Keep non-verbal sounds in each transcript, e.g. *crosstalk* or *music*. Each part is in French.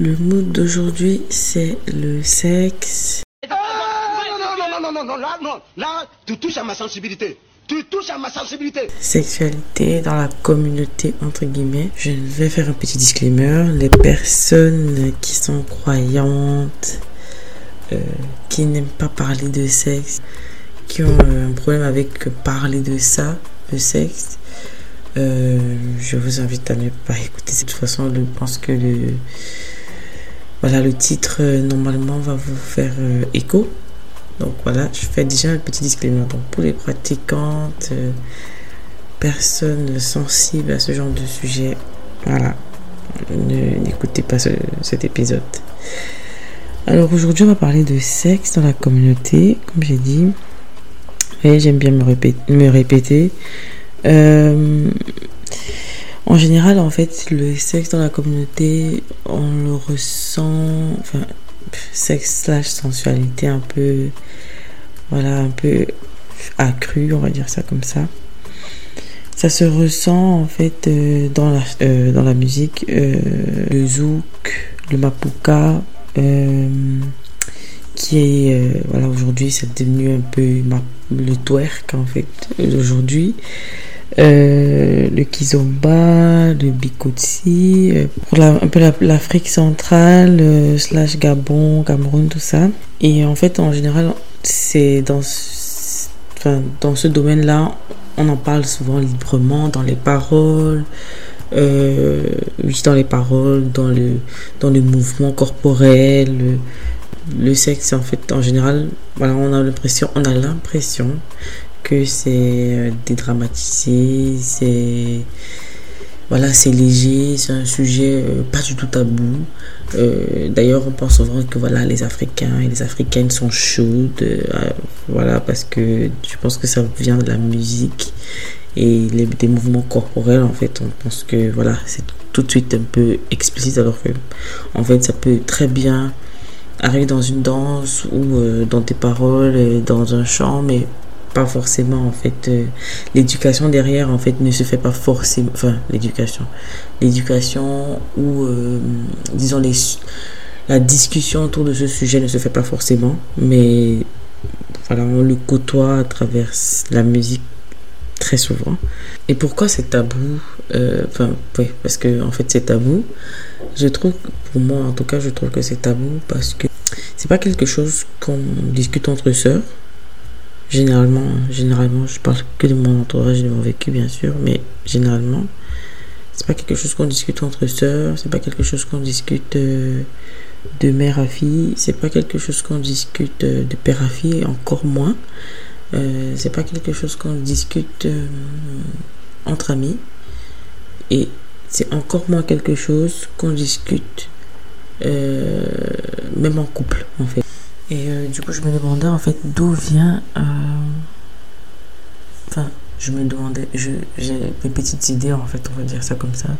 Le mood d'aujourd'hui, c'est le sexe. Non, non, non, non, non, non, là, non, là, tu touches à ma sensibilité. Tu touches à ma sensibilité. Sexualité dans la communauté, entre guillemets. Je vais faire un petit disclaimer. Les personnes qui sont croyantes, euh, qui n'aiment pas parler de sexe, qui ont euh, un problème avec parler de ça, de sexe, euh, je vous invite à ne pas écouter. De toute façon, je pense que le, voilà, le titre euh, normalement va vous faire euh, écho. Donc voilà, je fais déjà un petit disclaimer. Donc pour les pratiquantes, personnes sensibles à ce genre de sujet, voilà, n'écoutez pas cet épisode. Alors aujourd'hui, on va parler de sexe dans la communauté, comme j'ai dit. Et j'aime bien me. Me répéter. Euh, en général, en fait, le sexe dans la communauté, on le ressent, enfin, sexe slash sensualité un peu, voilà, un peu accru, on va dire ça comme ça. Ça se ressent en fait euh, dans, la, euh, dans la musique, le zouk, le mapuka, qui est, voilà, aujourd'hui c'est devenu un peu le twerk en fait, aujourd'hui. Euh, le Kizomba, le Bikotsi, euh, pour un peu l'Afrique centrale, euh, slash Gabon, Cameroun, tout ça. Et en fait, en général, c'est dans, enfin, ce domaine-là, on en parle souvent librement dans les paroles, oui, dans les paroles, dans le, dans le mouvement corporel. Le, le sexe, en fait, en général, voilà, on a l'impression, on a l'impression que c'est euh, dédramatisé, c'est voilà, c'est léger, c'est un sujet euh, pas du tout tabou. Euh, d'ailleurs, on pense souvent que voilà, les Africains et les Africaines sont chaudes, voilà, parce que je pense que ça vient de la musique et des mouvements corporels. En fait, on pense que voilà, c'est tout de suite un peu explicite, alors que en fait, ça peut très bien arriver dans une danse ou dans des paroles, dans un chant, mais pas forcément en fait euh, l'éducation derrière en fait ne se fait pas forcément enfin l'éducation. L'éducation ou euh, disons les la discussion autour de ce sujet ne se fait pas forcément mais voilà on le côtoie à travers la musique très souvent. Et pourquoi c'est tabou euh, enfin oui parce que en fait c'est tabou. Je trouve pour moi en tout cas je trouve que c'est tabou parce que c'est pas quelque chose qu'on discute entre sœurs Généralement, généralement, je parle que de mon entourage, de mon vécu, bien sûr, mais généralement, c'est pas quelque chose qu'on discute entre sœurs, c'est pas quelque chose qu'on discute euh, de mère à fille, c'est pas quelque chose qu'on discute euh, de père à fille, encore moins. Euh, c'est pas quelque chose qu'on discute entre amis, et c'est encore moins quelque chose qu'on discute même en couple, en fait. Et euh, du coup, je me demandais en fait d'où vient. Euh, enfin, je me demandais. J'ai des petites idées en fait, on va dire ça comme ça.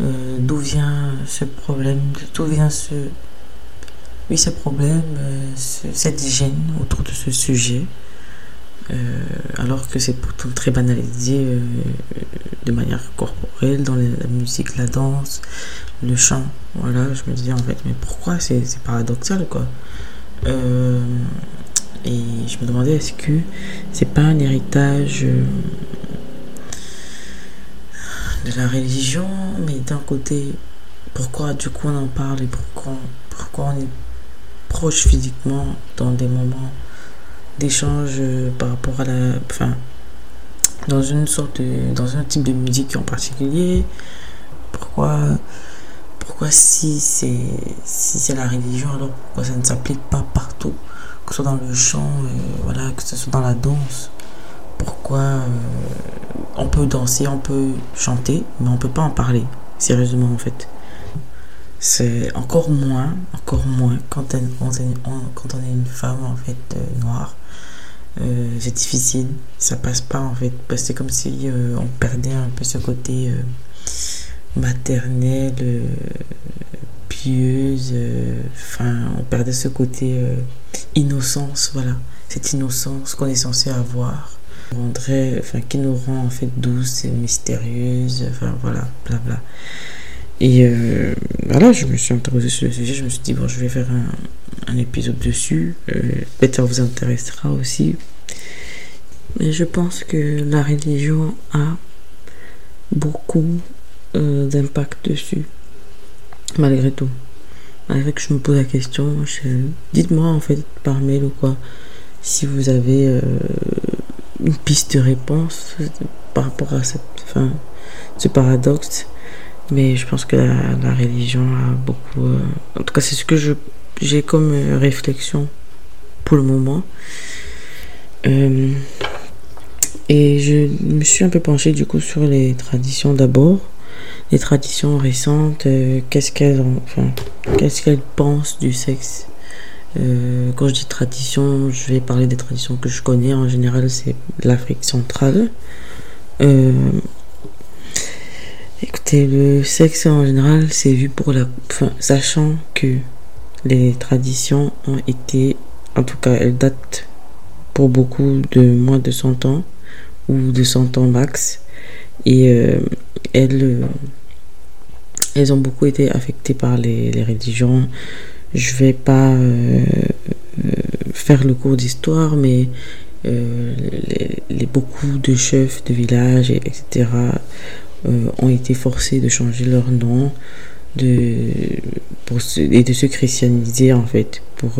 Euh, d'où vient ce problème D'où vient ce. Oui, ce problème, cette hygiène autour de ce sujet. alors que c'est pourtant très banalisé de manière corporelle dans la musique, la danse, le chant. Voilà, je me disais en fait, mais pourquoi c'est paradoxal quoi euh, et je me demandais est-ce que c'est pas un héritage euh, de la religion, mais d'un côté, pourquoi du coup on en parle et pourquoi, pourquoi on est proche physiquement dans des moments d'échange euh, par rapport à la. Enfin, dans une sorte de, dans un type de musique en particulier? Pourquoi pourquoi si c'est si c'est la religion, alors pourquoi ça ne s'applique pas partout? Que ce soit dans le chant, euh, voilà, que ce soit dans la danse. Pourquoi euh, on peut danser, on peut chanter, mais on peut pas en parler, sérieusement en fait. C'est encore moins, encore moins quand on, quand on est une femme en fait euh, noire. c'est difficile, ça passe pas en fait, parce que c'est comme si on perdait un peu ce côté maternelle, euh, pieuse, euh, enfin, on perdait ce côté euh, innocence, voilà, cette innocence qu'on est censé avoir, rendrait, enfin, qui nous rend en fait douce et mystérieuse, enfin, voilà, blabla. Et voilà, je me suis interrogée sur le sujet. Je me suis dit, bon, je vais faire un, un épisode dessus. Peut-être vous intéressera aussi. Mais je pense que la religion a beaucoup euh, d'impact dessus. Malgré tout. Malgré que je me pose la question, dites-moi en fait par mail ou quoi, si vous avez euh, une piste de réponse par rapport à cette, enfin, ce paradoxe. Mais je pense que la, religion a beaucoup. euh, en tout cas, c'est ce que je j'ai comme réflexion pour le moment. Et je me suis un peu penchée du coup sur les traditions d'abord. Les traditions récentes, euh, qu'est-ce qu'elles qu'est-ce qu'elles pensent du sexe? Euh, Quand je dis tradition, je vais parler des traditions que je connais. En général, c'est l'Afrique centrale. Euh, écoutez, le sexe en général, c'est vu pour la. Enfin, sachant que les traditions ont été. En tout cas, elles datent pour beaucoup de moins de 100 ans ou de 100 ans max. Et elles, elles ont beaucoup été affectées par les, religions. Je vais pas euh, euh, faire le cours d'histoire, mais euh, les, beaucoup de chefs de village, et- etc., ont été forcés de changer leur nom de, se- et de se christianiser, en fait, pour,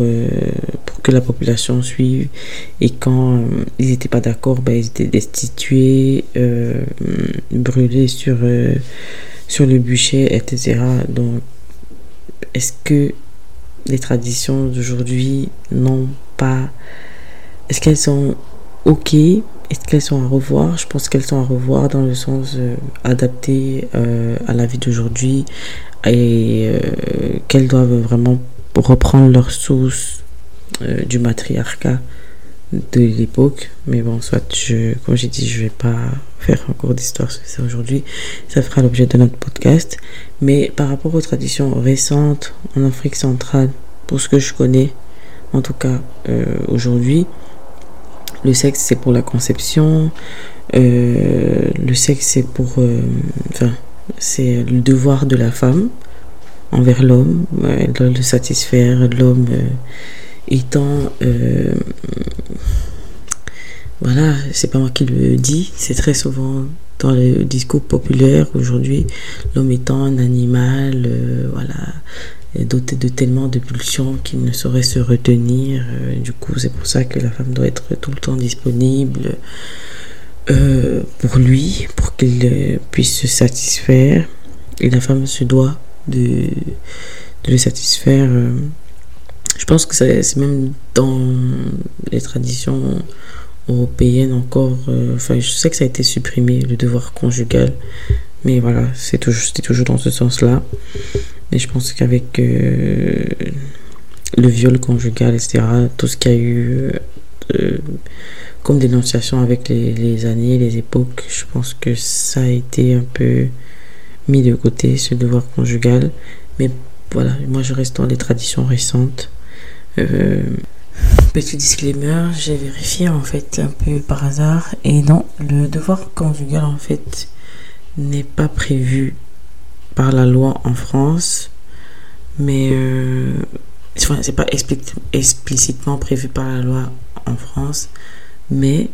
pour que la population suive. Et quand ils n'étaient pas d'accord, ben, ils étaient destitués, brûlés sur, sur le bûcher, etc. Donc, est-ce que les traditions d'aujourd'hui n'ont pas... Est-ce qu'elles sont OK? Est-ce qu'elles sont à revoir? Je pense qu'elles sont à revoir dans le sens euh, adapté euh, à la vie d'aujourd'hui et euh, qu'elles doivent vraiment reprendre leur source du matriarcat de l'époque. Mais bon, soit je, comme j'ai dit, je vais pas faire un cours d'histoire sur ça aujourd'hui. Ça fera l'objet de notre podcast. Mais par rapport aux traditions récentes en Afrique centrale, pour ce que je connais, en tout cas euh, aujourd'hui, le sexe c'est pour la conception, euh, le sexe c'est pour, euh, enfin, c'est le devoir de la femme envers l'homme. Elle doit le satisfaire, l'homme étant, voilà, c'est pas moi qui le dis, c'est très souvent dans le discours populaire aujourd'hui, l'homme étant un animal, euh, voilà, doté de tellement de pulsions qu'il ne saurait se retenir. Euh, du coup, c'est pour ça que la femme doit être tout le temps disponible euh, pour lui, pour qu'il puisse se satisfaire. Et la femme se doit de, de le satisfaire. Je pense que c'est même dans les traditions européennes encore. euh, Enfin, je sais que ça a été supprimé, le devoir conjugal. Mais voilà, c'est toujours, c'était toujours dans ce sens-là. Mais je pense qu'avec euh, le viol conjugal, etc., tout ce qu'il y a eu euh, comme dénonciation avec les, années, les époques, je pense que ça a été un peu mis de côté, ce devoir conjugal. Mais voilà, moi je reste dans les traditions récentes. Petit disclaimer, j'ai vérifié en fait un peu par hasard. Et non, le devoir conjugal en fait n'est pas prévu par la loi en France, mais euh, c'est pas expli- explicitement prévu par la loi en France, mais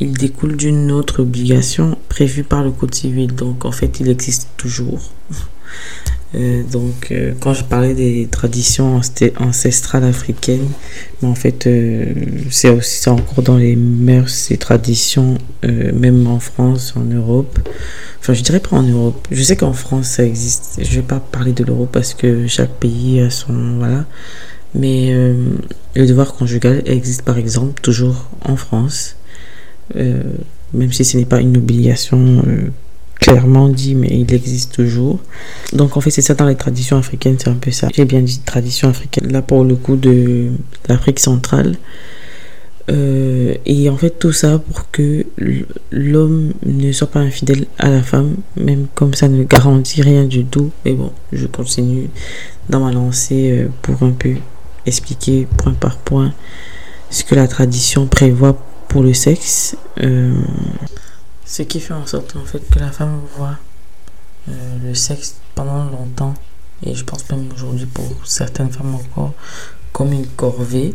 il découle d'une autre obligation prévue par le Code civil. Donc en fait, il existe toujours. Euh, donc euh, quand je parlais des traditions ancestrales africaines, mais en fait euh, c'est aussi encore dans les mœurs et traditions, même en France, en Europe. Enfin, je dirais pas en Europe. Je sais qu'en France ça existe. Je vais pas parler de l'Europe parce que chaque pays a son voilà. Mais le devoir conjugal existe par exemple toujours en France, même si ce n'est pas une obligation clairement dit, mais il existe toujours. Donc en fait c'est ça dans les traditions africaines, c'est un peu ça. J'ai bien dit tradition africaine. Là pour le coup de l'Afrique centrale. Euh, et en fait tout ça pour que l'homme ne soit pas infidèle à la femme, même comme ça ne garantit rien du tout. Mais bon, je continue dans ma lancée euh, pour un peu expliquer point par point ce que la tradition prévoit pour le sexe. Euh, ce qui fait en sorte en fait que la femme voit euh, le sexe pendant longtemps, et je pense même aujourd'hui pour certaines femmes encore, comme une corvée,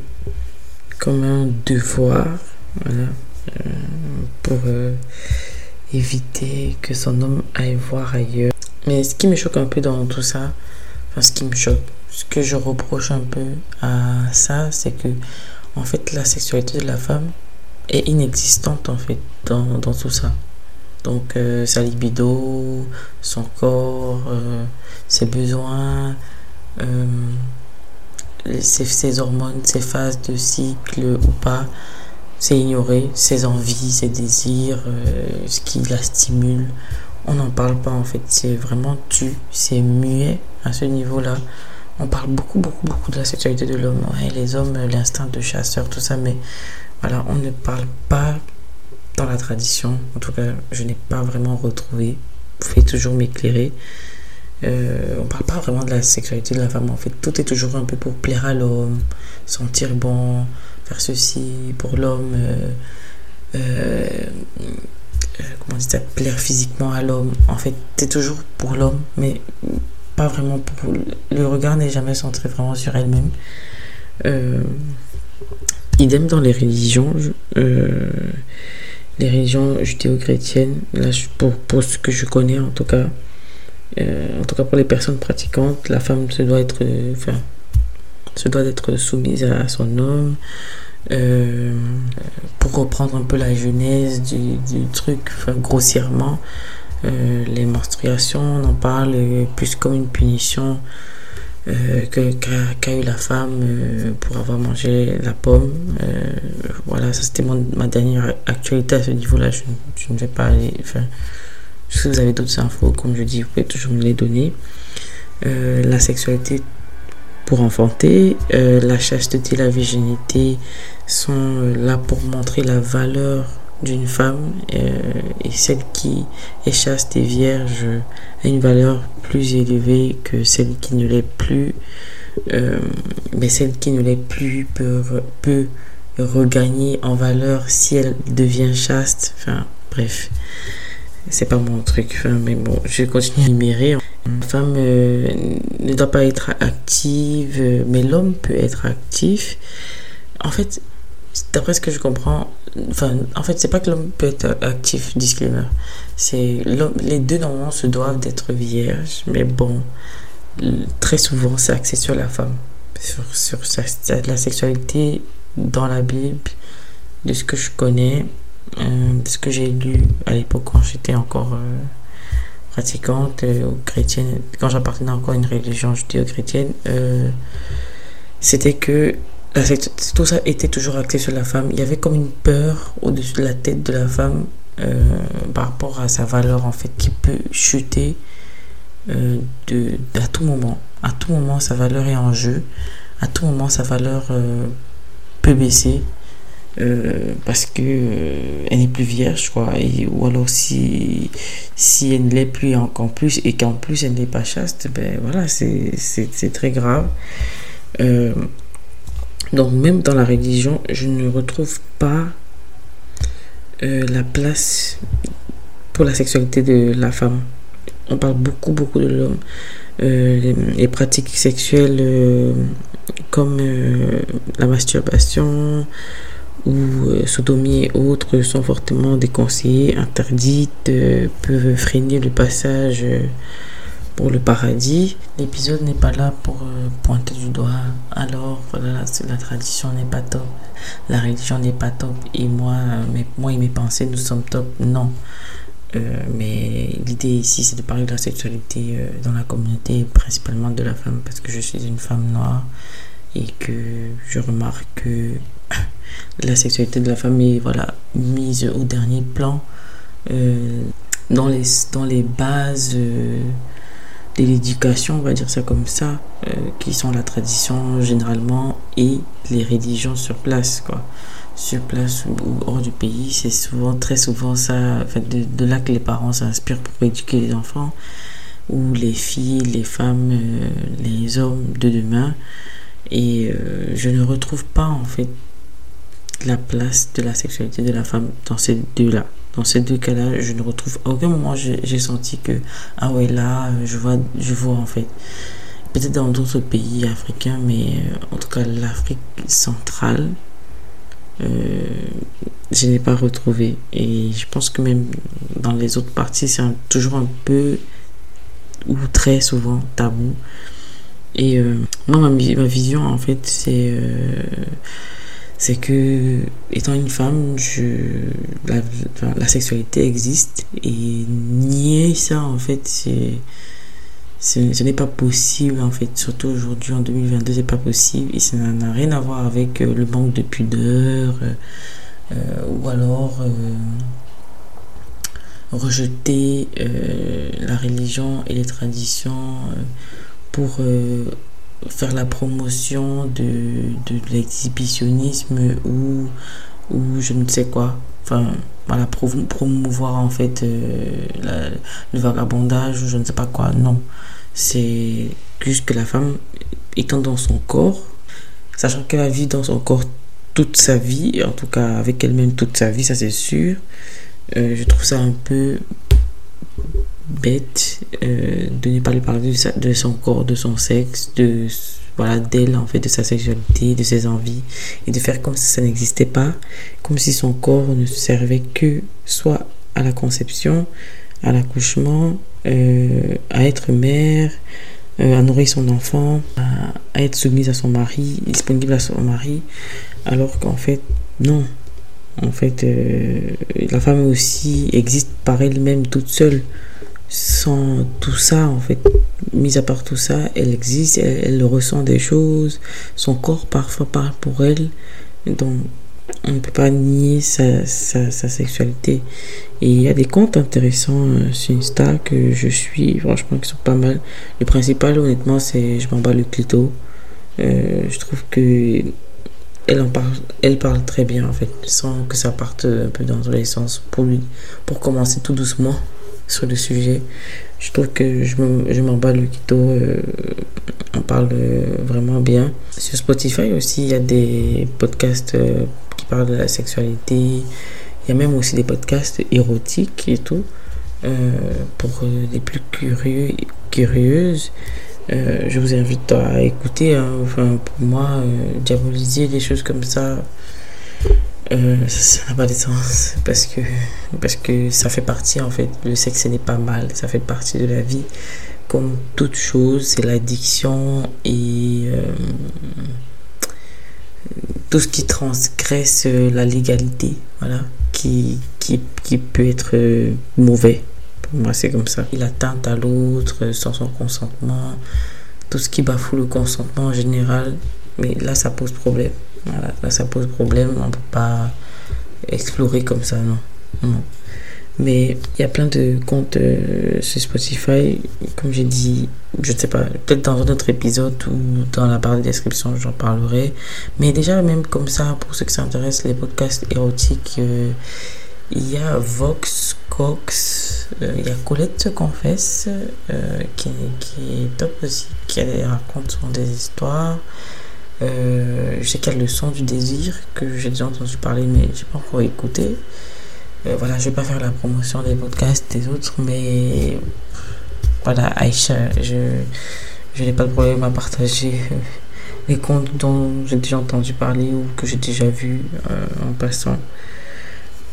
comme un devoir, voilà, euh, pour euh, éviter que son homme aille voir ailleurs. Mais ce qui me choque un peu dans tout ça, enfin ce qui me choque, ce que je reproche un peu à ça, c'est que en fait la sexualité de la femme est inexistante en fait dans, dans tout ça. Donc euh, sa libido, son corps, euh, ses besoins, euh, ses, hormones, ses phases de cycle ou pas, c'est ignoré, ses envies, ses désirs, ce qui la stimule. On n'en parle pas en fait, c'est vraiment tu, c'est muet à ce niveau-là. On parle beaucoup, beaucoup, beaucoup de la sexualité de l'homme. Ouais, les hommes, l'instinct de chasseur, tout ça, mais voilà, on ne parle pas dans la tradition. En tout cas, je n'ai pas vraiment retrouvé. Vous pouvez toujours m'éclairer. Euh, on parle pas vraiment de la sexualité de la femme. En fait, tout est toujours un peu pour plaire à l'homme, sentir bon, faire ceci pour l'homme. Euh, euh, euh comment dire ça, plaire physiquement à l'homme. En fait, c'est toujours pour l'homme, mais pas vraiment pour. Le regard n'est jamais centré vraiment sur elle-même. Euh, idem dans les religions. Euh, les religions judéo-chrétiennes, là, pour, pour ce que je connais en tout cas, euh, en tout cas pour les personnes pratiquantes, la femme se doit être, enfin, se doit être soumise à, son homme. Euh, pour reprendre un peu la genèse du, du truc, enfin, grossièrement, euh, les menstruations, on en parle plus comme une punition euh, qu'a eu la femme euh, pour avoir mangé la pomme. Euh, voilà, ça c'était ma dernière actualité à ce niveau-là. Je, je, ne vais pas aller. Si vous avez d'autres infos, comme je dis, vous pouvez toujours me les donner. la sexualité pour enfanter, la chasteté, la virginité sont là pour montrer la valeur d'une femme euh, et celle qui est chaste et vierge a une valeur plus élevée que celle qui ne l'est plus euh, mais celle qui ne l'est plus peut, peut regagner en valeur si elle devient chaste. Enfin bref c'est pas mon truc enfin, mais bon je vais continuer à énumérer une femme euh, ne doit pas être active mais l'homme peut être actif. En fait d'après ce que je comprends, en fait, c'est pas que l'homme peut être actif, disclaimer. C'est les deux normalement se doivent d'être vierges, mais bon, très souvent c'est axé sur la femme, sur, sur la sexualité dans la Bible, de ce que je connais, euh, de ce que j'ai lu à l'époque quand j'étais encore euh, pratiquante euh, chrétienne, quand j'appartenais encore à une religion judéo-chrétienne, c'était que tout ça était toujours axé sur la femme. Il y avait comme une peur au-dessus de la tête de la femme euh, par rapport à sa valeur en fait qui peut chuter euh, de, à tout moment. À tout moment, sa valeur est en jeu. À tout moment, sa valeur euh, peut baisser. parce que elle n'est plus vierge quoi et, ou alors si si elle ne l'est plus encore plus et qu'en plus elle n'est pas chaste ben voilà c'est très grave donc même dans la religion, je ne retrouve pas euh, la place pour la sexualité de la femme. On parle beaucoup, beaucoup de l'homme. Euh, les, pratiques sexuelles euh, comme la masturbation ou sodomie et autres sont fortement déconseillées, interdites, peuvent freiner le passage pour le paradis. L'épisode n'est pas là pour euh, pointer du doigt. Alors, voilà, la tradition n'est pas top. La religion n'est pas top. Et moi, mes, moi et mes pensées, nous sommes top. Non. Euh, mais l'idée ici, c'est de parler de la sexualité euh, dans la communauté, principalement de la femme, parce que je suis une femme noire et que je remarque que *coughs* la sexualité de la femme est voilà, mise au dernier plan dans, les, dans les bases de l'éducation, on va dire ça comme ça, euh, qui sont la tradition généralement et les religions sur place, quoi. Sur place ou hors du pays, c'est souvent, très souvent ça, fait, de, là que les parents s'inspirent pour éduquer les enfants, ou les filles, les femmes, euh, les hommes de demain. Et euh, je ne retrouve pas en fait la place de la sexualité de la femme dans ces deux-là dans ces deux cas-là, je ne retrouve à aucun moment j'ai senti que ah ouais là je vois je vois en fait peut-être dans d'autres pays africains mais en tout cas l'Afrique centrale euh, je n'ai pas retrouvé. Et je pense que même dans les autres parties, c'est toujours un peu ou très souvent tabou. Et euh, moi, ma, vision, en fait, c'est euh, c'est que, étant une femme, la, sexualité existe. Et nier ça, en fait, c'est ce n'est pas possible en fait surtout aujourd'hui en 2022 c'est pas possible et ça n'a rien à voir avec euh, le manque de pudeur euh, euh, ou alors rejeter la religion et les traditions pour faire la promotion de, de, l'exhibitionnisme ou ou je ne sais quoi. Enfin voilà promouvoir en fait le vagabondage ou je ne sais pas quoi. Non. C'est juste que la femme étant dans son corps, sachant qu'elle a vécu dans son corps toute sa vie, en tout cas avec elle-même toute sa vie, ça c'est sûr, euh, je trouve ça un peu bête euh, de ne pas lui parler de, son corps, de son sexe, de voilà d'elle en fait, de sa sexualité, de ses envies, et de faire comme si ça n'existait pas, comme si son corps ne servait que soit à la conception, à l'accouchement, euh, à être mère, euh, à nourrir son enfant, à, être soumise à son mari, disponible à son mari, alors qu'en fait, non. En fait, la femme aussi existe par elle-même toute seule. Sans tout ça, en fait, mis à part tout ça, elle existe, elle, ressent des choses, son corps parfois parle pour elle. Donc, on ne peut pas nier sa, sa, sexualité. Et il y a des comptes intéressants euh, sur Insta que je suis, franchement, qui sont pas mal. Le principal, honnêtement, c'est Je m'en bats le clito. Euh, je trouve que elle en parle, elle parle très bien en fait, sans que ça parte un peu dans tous les sens. Pour pour commencer tout doucement sur le sujet, je trouve que je m'en bats le clito. Euh, on parle vraiment bien. Sur Spotify aussi, il y a des podcasts parle de la sexualité. Il y a même aussi des podcasts érotiques et tout. Euh, pour les plus curieux, curieuses, euh, je vous invite à écouter. Hein. Enfin, pour moi, euh, diaboliser des choses comme ça, ça n'a pas de sens. Parce que, parce que ça fait partie, en fait. Le sexe, n'est pas mal. Ça fait partie de la vie. Comme toute chose, c'est l'addiction et tout ce qui transgresse euh, la légalité, voilà, qui, qui, qui peut être euh, mauvais. Pour moi, c'est comme ça. Il atteinte à l'autre sans son consentement, tout ce qui bafoue le consentement en général. Mais là, ça pose problème. Voilà, là, ça pose problème. On ne peut pas explorer comme ça, non. non. Mais il y a plein de comptes euh, sur Spotify. Comme j'ai dit, je ne sais pas, peut-être dans un autre épisode ou dans la barre de description, j'en parlerai. Mais déjà, même comme ça, pour ceux qui s'intéressent, les podcasts érotiques, euh, il y a Vox Cox, euh, il y a Colette se confesse, qui, qui, est top aussi, qui raconte souvent des histoires. Je sais qu'il y a le son du désir que j'ai déjà entendu parler, mais j'ai pas encore écouté. Euh, voilà, je vais pas faire la promotion des podcasts des autres, mais voilà, Aïcha, je, je n'ai pas de problème à partager euh, les comptes dont j'ai déjà entendu parler ou que j'ai déjà vu euh, en passant.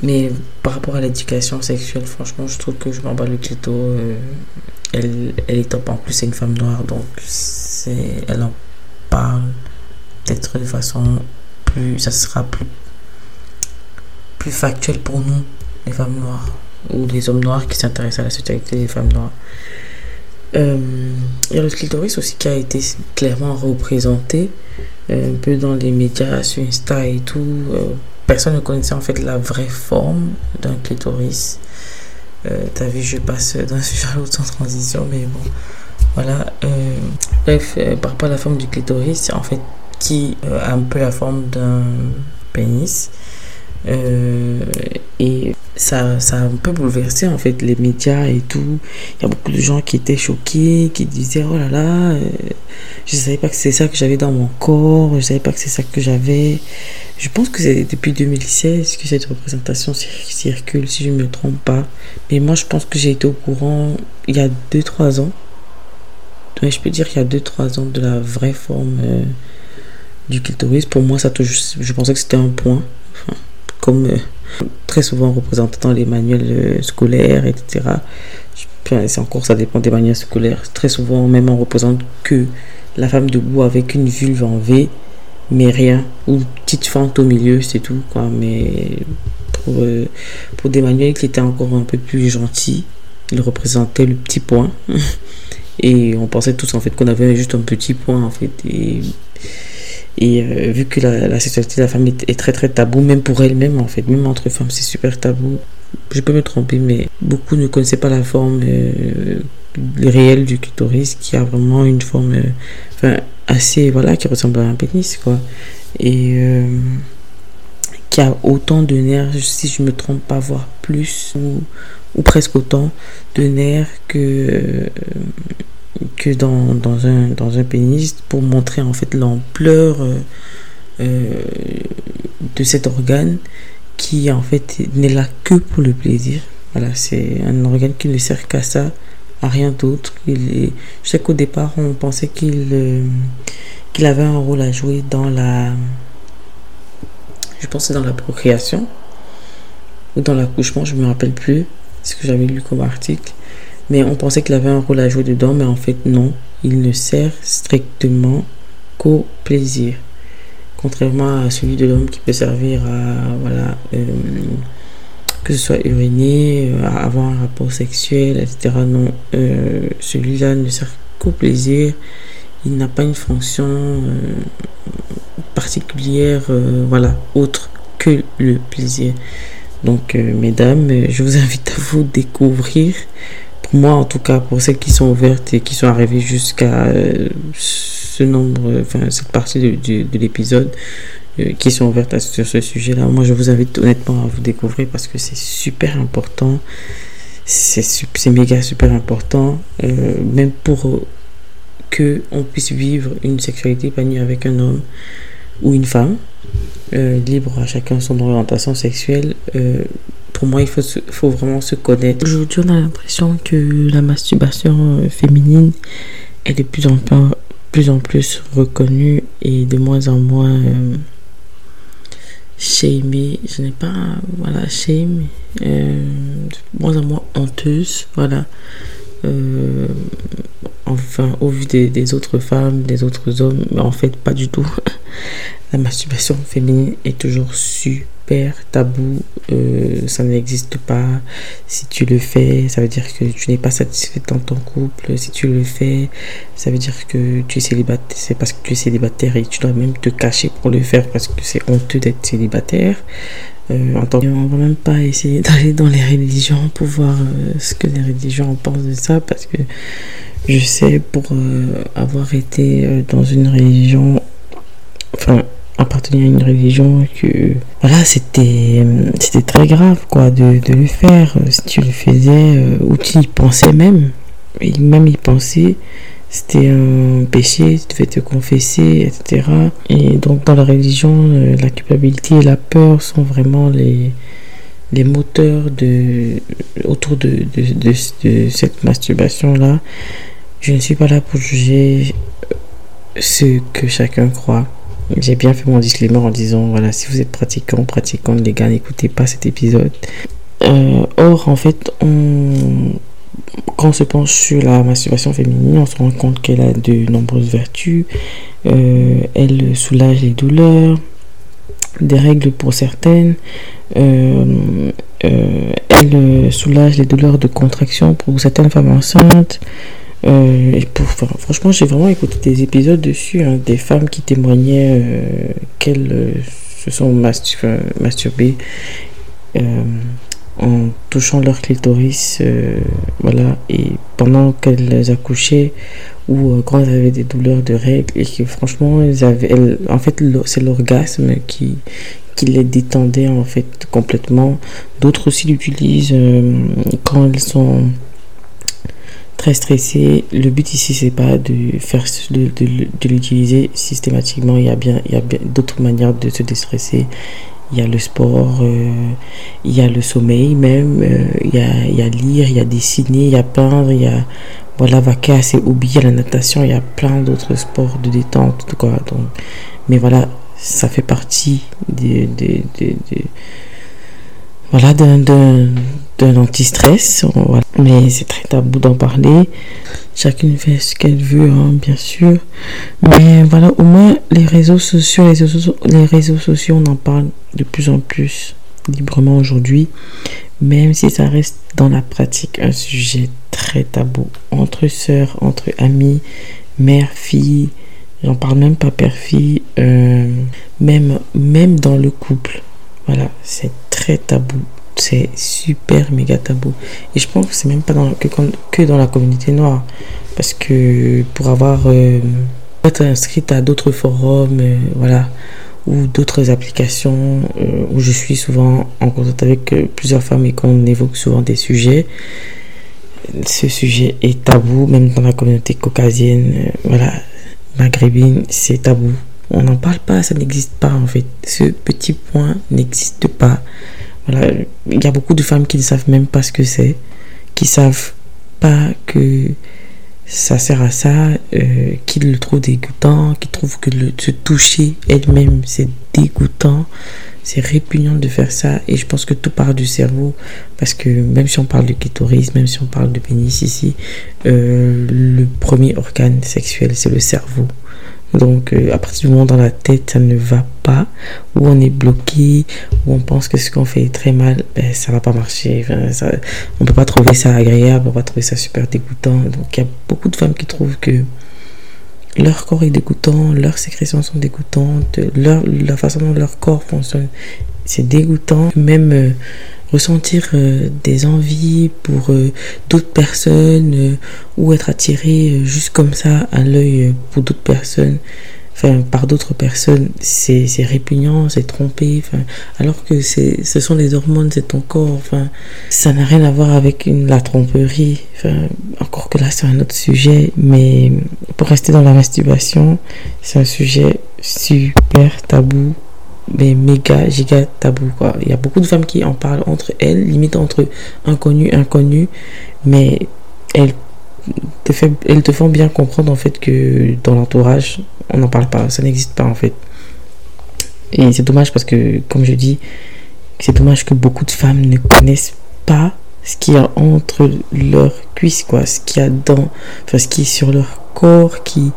Mais par rapport à l'éducation sexuelle, franchement, je trouve que je m'en bats le clito. elle, elle est top. En plus, c'est une femme noire, donc c'est, elle en parle peut-être de façon plus. Ça sera plus, plus factuel pour nous les femmes noires ou les hommes noirs qui s'intéressent à la sexualité des femmes noires. Euh, y a le clitoris aussi qui a été clairement représenté euh, un peu dans les médias, sur Insta et tout. Euh, personne ne connaissait en fait la vraie forme d'un clitoris. T'as vu, je passe d'un *laughs* sujet à l'autre sans transition, mais bon. Voilà. bref, par rapport à la forme du clitoris, en fait, qui a un peu la forme d'un pénis. Euh, et ça, ça a un peu bouleversé en fait les médias et tout. Il y a beaucoup de gens qui étaient choqués, qui disaient oh là là, euh, je savais pas que c'est ça que j'avais dans mon corps, je savais pas que c'est ça que j'avais. Je pense que c'est depuis 2016 que cette représentation circule, si je ne me trompe pas. Mais moi, je pense que j'ai été au courant il y a 2-3 ans. Ouais, je peux dire qu'il y a 2-3 ans de la vraie forme euh, du clitoris. Pour moi, ça je pensais que c'était un point. comme euh, très souvent représenté dans les manuels euh, scolaires, etc. C'est encore, ça dépend des manuels scolaires. Très souvent, même on représente que la femme debout avec une vulve en V mais rien. Ou petite fente au milieu, c'est tout, quoi. Mais pour, euh, pour des manuels qui étaient encore un peu plus gentils, il représentait le petit point. *laughs* Et on pensait tous, en fait, qu'on avait juste un petit point, en fait. Et, et euh, vu que la, sexualité de la femme est, très, très tabou, même pour elle-même, en fait, même entre femmes, c'est super tabou. Je peux me tromper, mais beaucoup ne connaissaient pas la forme euh, réelle du clitoris, qui a vraiment une forme. Enfin, assez, voilà, qui ressemble à un pénis, quoi. Et euh, qui a autant de nerfs, si je me trompe pas, voire plus, ou, ou presque autant de nerfs que, euh, que dans, dans, un, dans un pénis, pour montrer en fait l'ampleur euh, de cet organe qui en fait n'est là que pour le plaisir. Voilà, c'est un organe qui ne sert qu'à ça à rien d'autre. Je sais qu'au départ, on pensait qu'il euh, qu'il avait un rôle à jouer dans la. Je pensais dans la procréation ou dans l'accouchement, je me rappelle plus ce que j'avais lu comme article. Mais on pensait qu'il avait un rôle à jouer dedans, mais en fait, non. Il ne sert strictement qu'au plaisir. Contrairement à celui de l'homme qui peut servir à. Voilà. Euh, que ce soit uriner, euh, avoir un rapport sexuel, etc. Non, euh, celui-là ne sert qu'au plaisir. Il n'a pas une fonction particulière, voilà, autre que le plaisir. Donc, mesdames, je vous *laughs* invite à vous découvrir. Pour moi, en tout cas, pour celles qui sont ouvertes et qui sont arrivées jusqu'à ce nombre, enfin, cette partie de l'épisode, euh, qui sont ouvertes sur ce sujet-là. Moi, je vous invite honnêtement à vous découvrir parce que c'est super important. C'est méga super important, euh, même pour que on puisse vivre une sexualité épanouie avec un homme ou une femme, euh, libre à chacun son orientation sexuelle. Pour moi, il faut, faut vraiment se connaître. Aujourd'hui, on a l'impression que la masturbation féminine est de plus en plus, plus, en plus reconnue et de moins en moins shamé, je n'ai pas, voilà, shame, euh, moins en moins honteuse, voilà. Euh, enfin, au vu des, autres femmes, des autres hommes, mais en fait, pas du tout. *laughs* La masturbation féminine est toujours super tabou, euh, ça n'existe pas. Si tu le fais, ça veut dire que tu n'es pas satisfait dans ton couple. Si tu le fais, ça veut dire que tu es célibataire. C'est parce que tu es célibataire et tu dois même te cacher pour le faire parce que c'est honteux d'être célibataire. Euh, on va même pas essayer d'aller dans les religions pour voir euh, ce que les religions en pensent de ça parce que je sais pour euh, avoir été dans une religion, enfin appartenir à une religion que voilà c'était c'était très grave quoi de, de, le faire. Si tu le faisais euh, ou tu y pensais même et même y penser c'était un péché tu devais te confesser etc et donc dans la religion euh, la culpabilité et la peur sont vraiment les les moteurs de autour de, de, de, cette masturbation là je ne suis pas là pour juger ce que chacun croit. J'ai bien fait mon disclaimer en disant voilà, si vous êtes pratiquant, pratiquant, les gars, n'écoutez pas cet épisode. Euh, or, en fait, on, quand on se penche sur la masturbation féminine, on se rend compte qu'elle a de nombreuses vertus. Euh, elle soulage les douleurs, des règles pour certaines. Euh, elle soulage les douleurs de contraction pour certaines femmes enceintes. Euh, et pour, franchement, j'ai vraiment écouté des épisodes dessus, hein, des femmes qui témoignaient euh, qu'elles euh, se sont masturbées en touchant leur clitoris, voilà, et pendant qu'elles accouchaient ou euh, quand elles avaient des douleurs de règles et que franchement, elles avaient, en fait, c'est l'orgasme qui, qui les détendait en fait complètement. D'autres aussi l'utilisent euh, quand elles sont très stressées. Le but ici, c'est pas de faire de, de, l'utiliser systématiquement. Il y a bien, il y a bien d'autres manières de se déstresser. Il y a le sport, euh, il y a le sommeil même, il, y a, il y a lire, il y a dessiner, il y a peindre, il y a voilà, ses hobbies, à la natation, il y a plein d'autres sports de détente, quoi. Donc, mais voilà, ça fait partie de, de, voilà, d'un anti-stress. Mais c'est très tabou d'en parler. Chacune fait ce qu'elle veut, hein, bien sûr. Mais voilà, au moins les réseaux sociaux, les réseaux sociaux, on en parle de plus en plus librement aujourd'hui. Même si ça reste dans la pratique un sujet très tabou entre sœurs, entre amis, mère, fille, j'en parle même pas père-fille, euh, même dans le couple. Voilà, c'est très tabou. C'est super méga tabou. Et je pense que c'est même pas que, dans la communauté noire. Parce que pour avoir. Euh, être inscrite à d'autres forums, euh, voilà, ou d'autres applications où je suis souvent en contact avec plusieurs femmes et qu'on évoque souvent des sujets ce sujet est tabou, même dans la communauté caucasienne, euh, voilà, maghrébine, c'est tabou. On n'en parle pas, ça n'existe pas en fait. Ce petit point n'existe pas. Il y a beaucoup de femmes qui ne savent même pas ce que c'est, qui savent pas que ça sert à ça, euh, qui le trouvent dégoûtant, qui trouvent que se toucher elle-même c'est dégoûtant. C'est répugnant de faire ça et je pense que tout part du cerveau parce que même si on parle de clitoris, même si on parle de pénis ici, euh, le premier organe sexuel c'est le cerveau. Donc euh, à partir du moment dans la tête ça ne va pas, ou on est bloqué, ou on pense que ce qu'on fait est très mal, ben ça va pas marcher. Enfin, ça, on peut pas trouver ça agréable, on va trouver ça super dégoûtant. Donc il y a beaucoup de femmes qui trouvent que leur corps est dégoûtant, leurs sécrétions sont dégoûtantes, leur, la façon dont leur corps fonctionne, c'est dégoûtant. Même euh, ressentir euh, des envies pour euh, d'autres personnes ou être attiré juste comme ça à l'œil pour d'autres personnes, enfin par d'autres personnes, c'est répugnant, c'est trompé, enfin, alors que ce sont les hormones, c'est ton corps, enfin, ça n'a rien à voir avec la tromperie, enfin, encore que là c'est un autre sujet, mais pour rester dans la masturbation, c'est un sujet super tabou, mais méga, giga tabou, quoi. Il y a beaucoup de femmes qui en parlent entre elles, limite entre inconnus, inconnus, mais elles te, elles te font bien comprendre en fait que dans l'entourage, on n'en parle pas, ça n'existe pas en fait. Et c'est dommage parce que, comme je dis, c'est dommage que beaucoup de femmes ne connaissent pas ce qu'il y a entre leurs cuisses, quoi, ce qu'il y a dans, enfin, ce qui est sur leur corps, qui,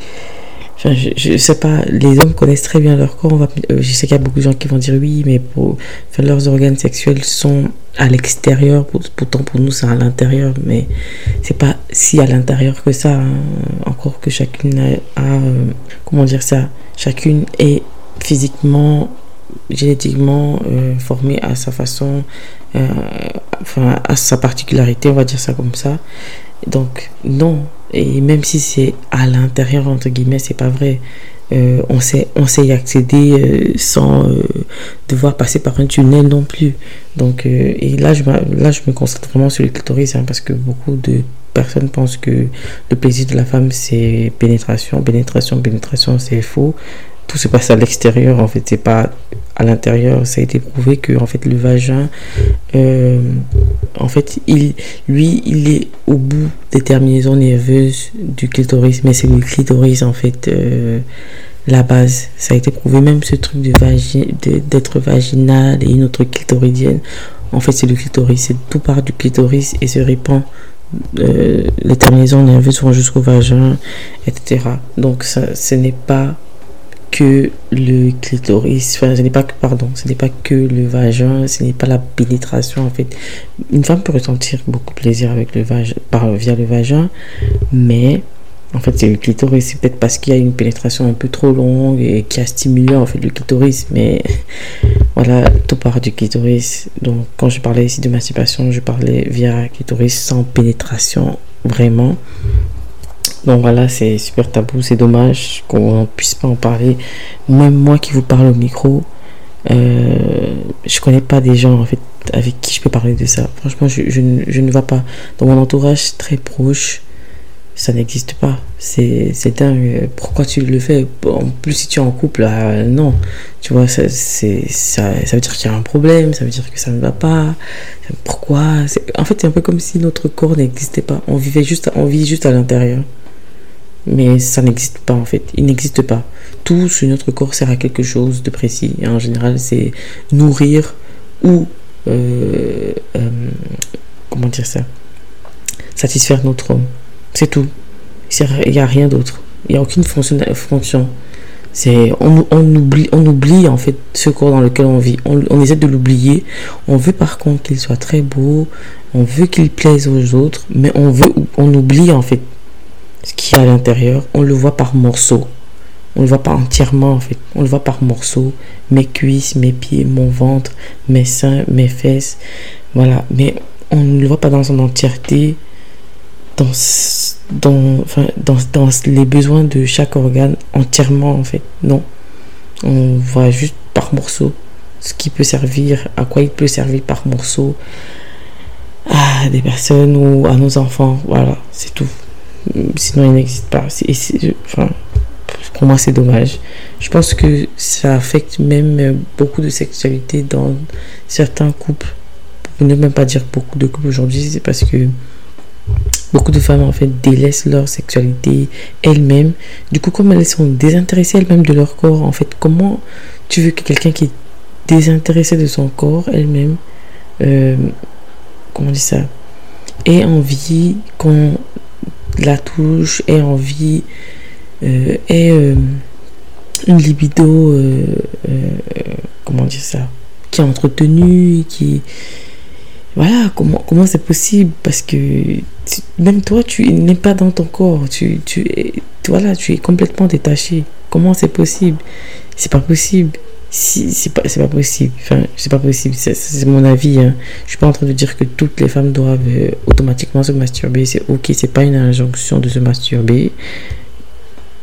je, sais pas, les hommes connaissent très bien leur corps. Euh, je sais qu'il y a beaucoup de gens qui vont dire oui, mais pour, enfin, leurs organes sexuels sont à l'extérieur, pourtant pour nous c'est à l'intérieur, mais c'est pas si à l'intérieur que ça. Hein. Encore que chacune a, euh, comment dire ça, chacune est physiquement, génétiquement euh, formée à sa façon, euh, enfin à sa particularité, on va dire ça comme ça. Donc non, et même si c'est à l'intérieur entre guillemets, c'est pas vrai. Euh, on, sait, on sait y accéder euh, sans euh, devoir passer par un tunnel non plus. Donc, et là je, là, je me concentre vraiment sur le clitoris hein, parce que beaucoup de personnes pensent que le plaisir de la femme c'est pénétration, pénétration, pénétration, c'est faux. Tout se passe à l'extérieur en fait, c'est pas à l'intérieur. Ça a été prouvé que en fait le vagin, en fait, lui, il est au bout des terminaisons nerveuses du clitoris, mais c'est le clitoris en fait la base. Ça a été prouvé, même ce truc de d'être vaginal et une autre clitoridienne. En fait, c'est le clitoris. C'est tout part du clitoris et se répand. Euh, les terminaisons nerveuses vont jusqu'au vagin, etc. Donc, ce n'est pas que le clitoris, enfin, ce n'est pas que, pardon, ce n'est pas que le vagin, ce n'est pas la pénétration, en fait. Une femme peut ressentir beaucoup de plaisir avec le vagin, par, via le vagin, mais en fait, c'est le clitoris. C'est peut-être parce qu'il y a une pénétration un peu trop longue et qui a stimulé en fait le clitoris. Mais *laughs* voilà, tout part du clitoris. Donc, quand je parlais ici de masturbation, je parlais via clitoris sans pénétration vraiment. Donc voilà, c'est super tabou, c'est dommage qu'on ne puisse pas en parler. Même moi qui vous parle au micro, euh, je connais pas des gens en fait avec qui je peux parler de ça. Franchement, je, je, ne vois pas. Dans mon entourage très proche, ça n'existe pas. C'est dingue. Pourquoi tu le fais? En plus, si tu es en couple, là, non. Tu vois, ça, ça, ça veut dire qu'il y a un problème, ça veut dire que ça ne va pas. Pourquoi? En fait, c'est un peu comme si notre corps n'existait pas. On vivait juste, on vit juste à l'intérieur. Mais ça n'existe pas, en fait. Il n'existe pas. Tout sur notre corps sert à quelque chose de précis. Et en général, c'est nourrir ou. Euh, euh, comment dire ça? Satisfaire notre homme c'est tout. Il n'y a rien d'autre. Il n'y a aucune fonction. C'est, on, on, oublie, on oublie en fait ce corps dans lequel on vit. On, on essaie de l'oublier. On veut par contre qu'il soit très beau. On veut qu'il plaise aux autres. Mais on, veut, on oublie en fait ce qu'il y a à l'intérieur. On le voit par morceaux. On le voit pas entièrement en fait. On le voit par morceaux. Mes cuisses, mes pieds, mon ventre, mes seins, mes fesses. Voilà. Mais on ne le voit pas dans son entièreté dans, dans, dans, dans les besoins de chaque organe entièrement en fait. Non. On voit juste par morceau ce qui peut servir, à quoi il peut servir par morceau à des personnes ou à nos enfants. Voilà, c'est tout. Sinon, il n'existe pas. enfin, pour moi, c'est dommage. Je pense que ça affecte même beaucoup de sexualité dans certains couples. Pour ne même pas dire beaucoup de couples aujourd'hui, c'est parce que Beaucoup de femmes en fait délaissent leur sexualité elles-mêmes. Du coup, comme elles sont désintéressées elles-mêmes de leur corps, en fait, comment tu veux que quelqu'un qui est désintéressé de son corps elle-même, euh, comment on dit ça, ait envie qu'on la touche, ait envie, euh, ait euh, une libido, euh, comment dire ça, qui est entretenue, qui voilà, comment comment c'est possible? Parce que même toi, tu n'es pas dans ton corps. Tu, tu es complètement détaché. Comment c'est possible? C'est pas possible. Si, c'est pas, pas possible. Enfin, c'est pas possible. C'est, mon avis. Hein. Je suis pas en train de dire que toutes les femmes doivent euh, automatiquement se masturber. C'est ok, c'est pas une injonction de se masturber.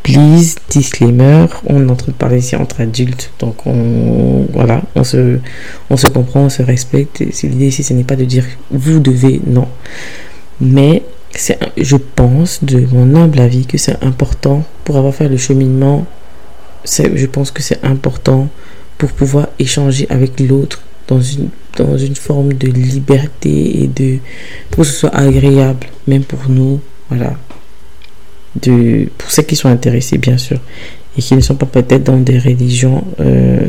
Please, disclaimer, on est en train de parler ici entre adultes, donc on, voilà, on se, on se comprend, on se respecte. L'idée ici, ce n'est pas de dire vous devez, non. Mais je pense, de mon humble avis, que c'est important pour avoir fait le cheminement. je pense que c'est important pour pouvoir échanger avec l'autre dans une, dans une forme de liberté et de, pour que ce soit agréable, même pour nous. Voilà de, pour ceux qui sont intéressés, bien sûr, et qui ne sont pas peut-être dans des religions euh,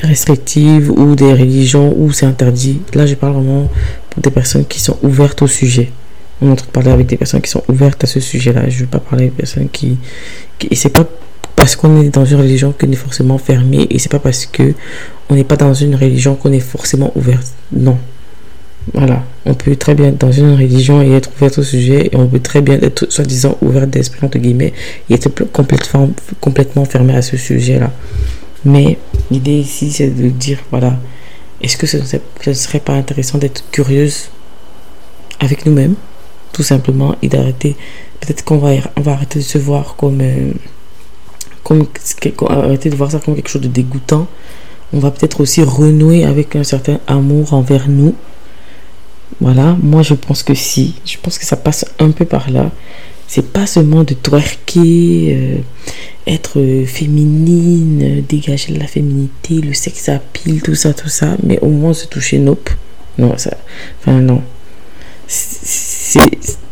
restrictives ou des religions où c'est interdit. Là, je parle vraiment pour des personnes qui sont ouvertes au sujet. On est en train de parler avec des personnes qui sont ouvertes à ce sujet-là. Je ne veux pas parler des personnes qui. qui et c'est pas parce qu'on est dans une religion qu'on est forcément fermé, et c'est pas parce que on n'est pas dans une religion qu'on est forcément ouverte. Non. Voilà, on peut très bien être dans une religion et être ouvert au sujet, et on peut très bien être soi-disant ouvert d'esprit, entre guillemets, et être complètement, fermé à ce sujet-là. Mais l'idée ici, c'est de dire, voilà, est-ce que ce ne serait pas intéressant d'être curieuse avec nous-mêmes, tout simplement, et d'arrêter, peut-être qu'on va, on va arrêter de se voir comme, euh, arrêter de voir ça comme quelque chose de dégoûtant. On va peut-être aussi renouer avec un certain amour envers nous voilà, moi je pense que si. Je pense que ça passe un peu par là. C'est pas seulement de twerker, euh, être féminine, dégager de la féminité, le sexe à pile, tout ça, tout ça, mais au moins se toucher, nope. Non, ça. Enfin, non. C'est.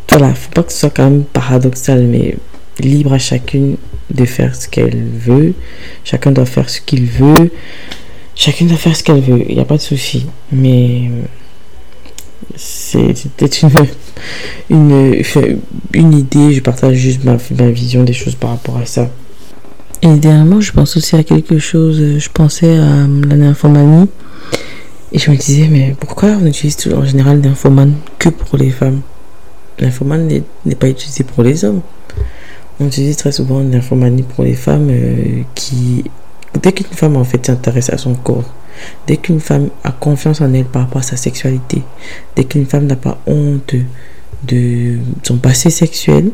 Voilà, faut pas que ce soit quand même paradoxal, mais libre à chacune de faire ce qu'elle veut. Chacun doit faire ce qu'il veut. Chacune doit faire ce qu'elle veut. Il n'y a pas de souci. Mais c'était une, *laughs* une, une idée, je partage juste ma, ma, vision des choses par rapport à ça. Et dernièrement, je pense aussi à quelque chose, je pensais à la nymphomanie. Et je me disais, mais pourquoi on utilise en général l'infomane que pour les femmes? L'infomane n'est pas utilisé pour les hommes. On utilise très souvent l'infomanie pour les femmes euh, qui, dès qu'une femme en fait s'intéresse à son corps, Dès qu'une femme a confiance en elle par rapport à sa sexualité, dès qu'une femme n'a pas honte de son passé sexuel.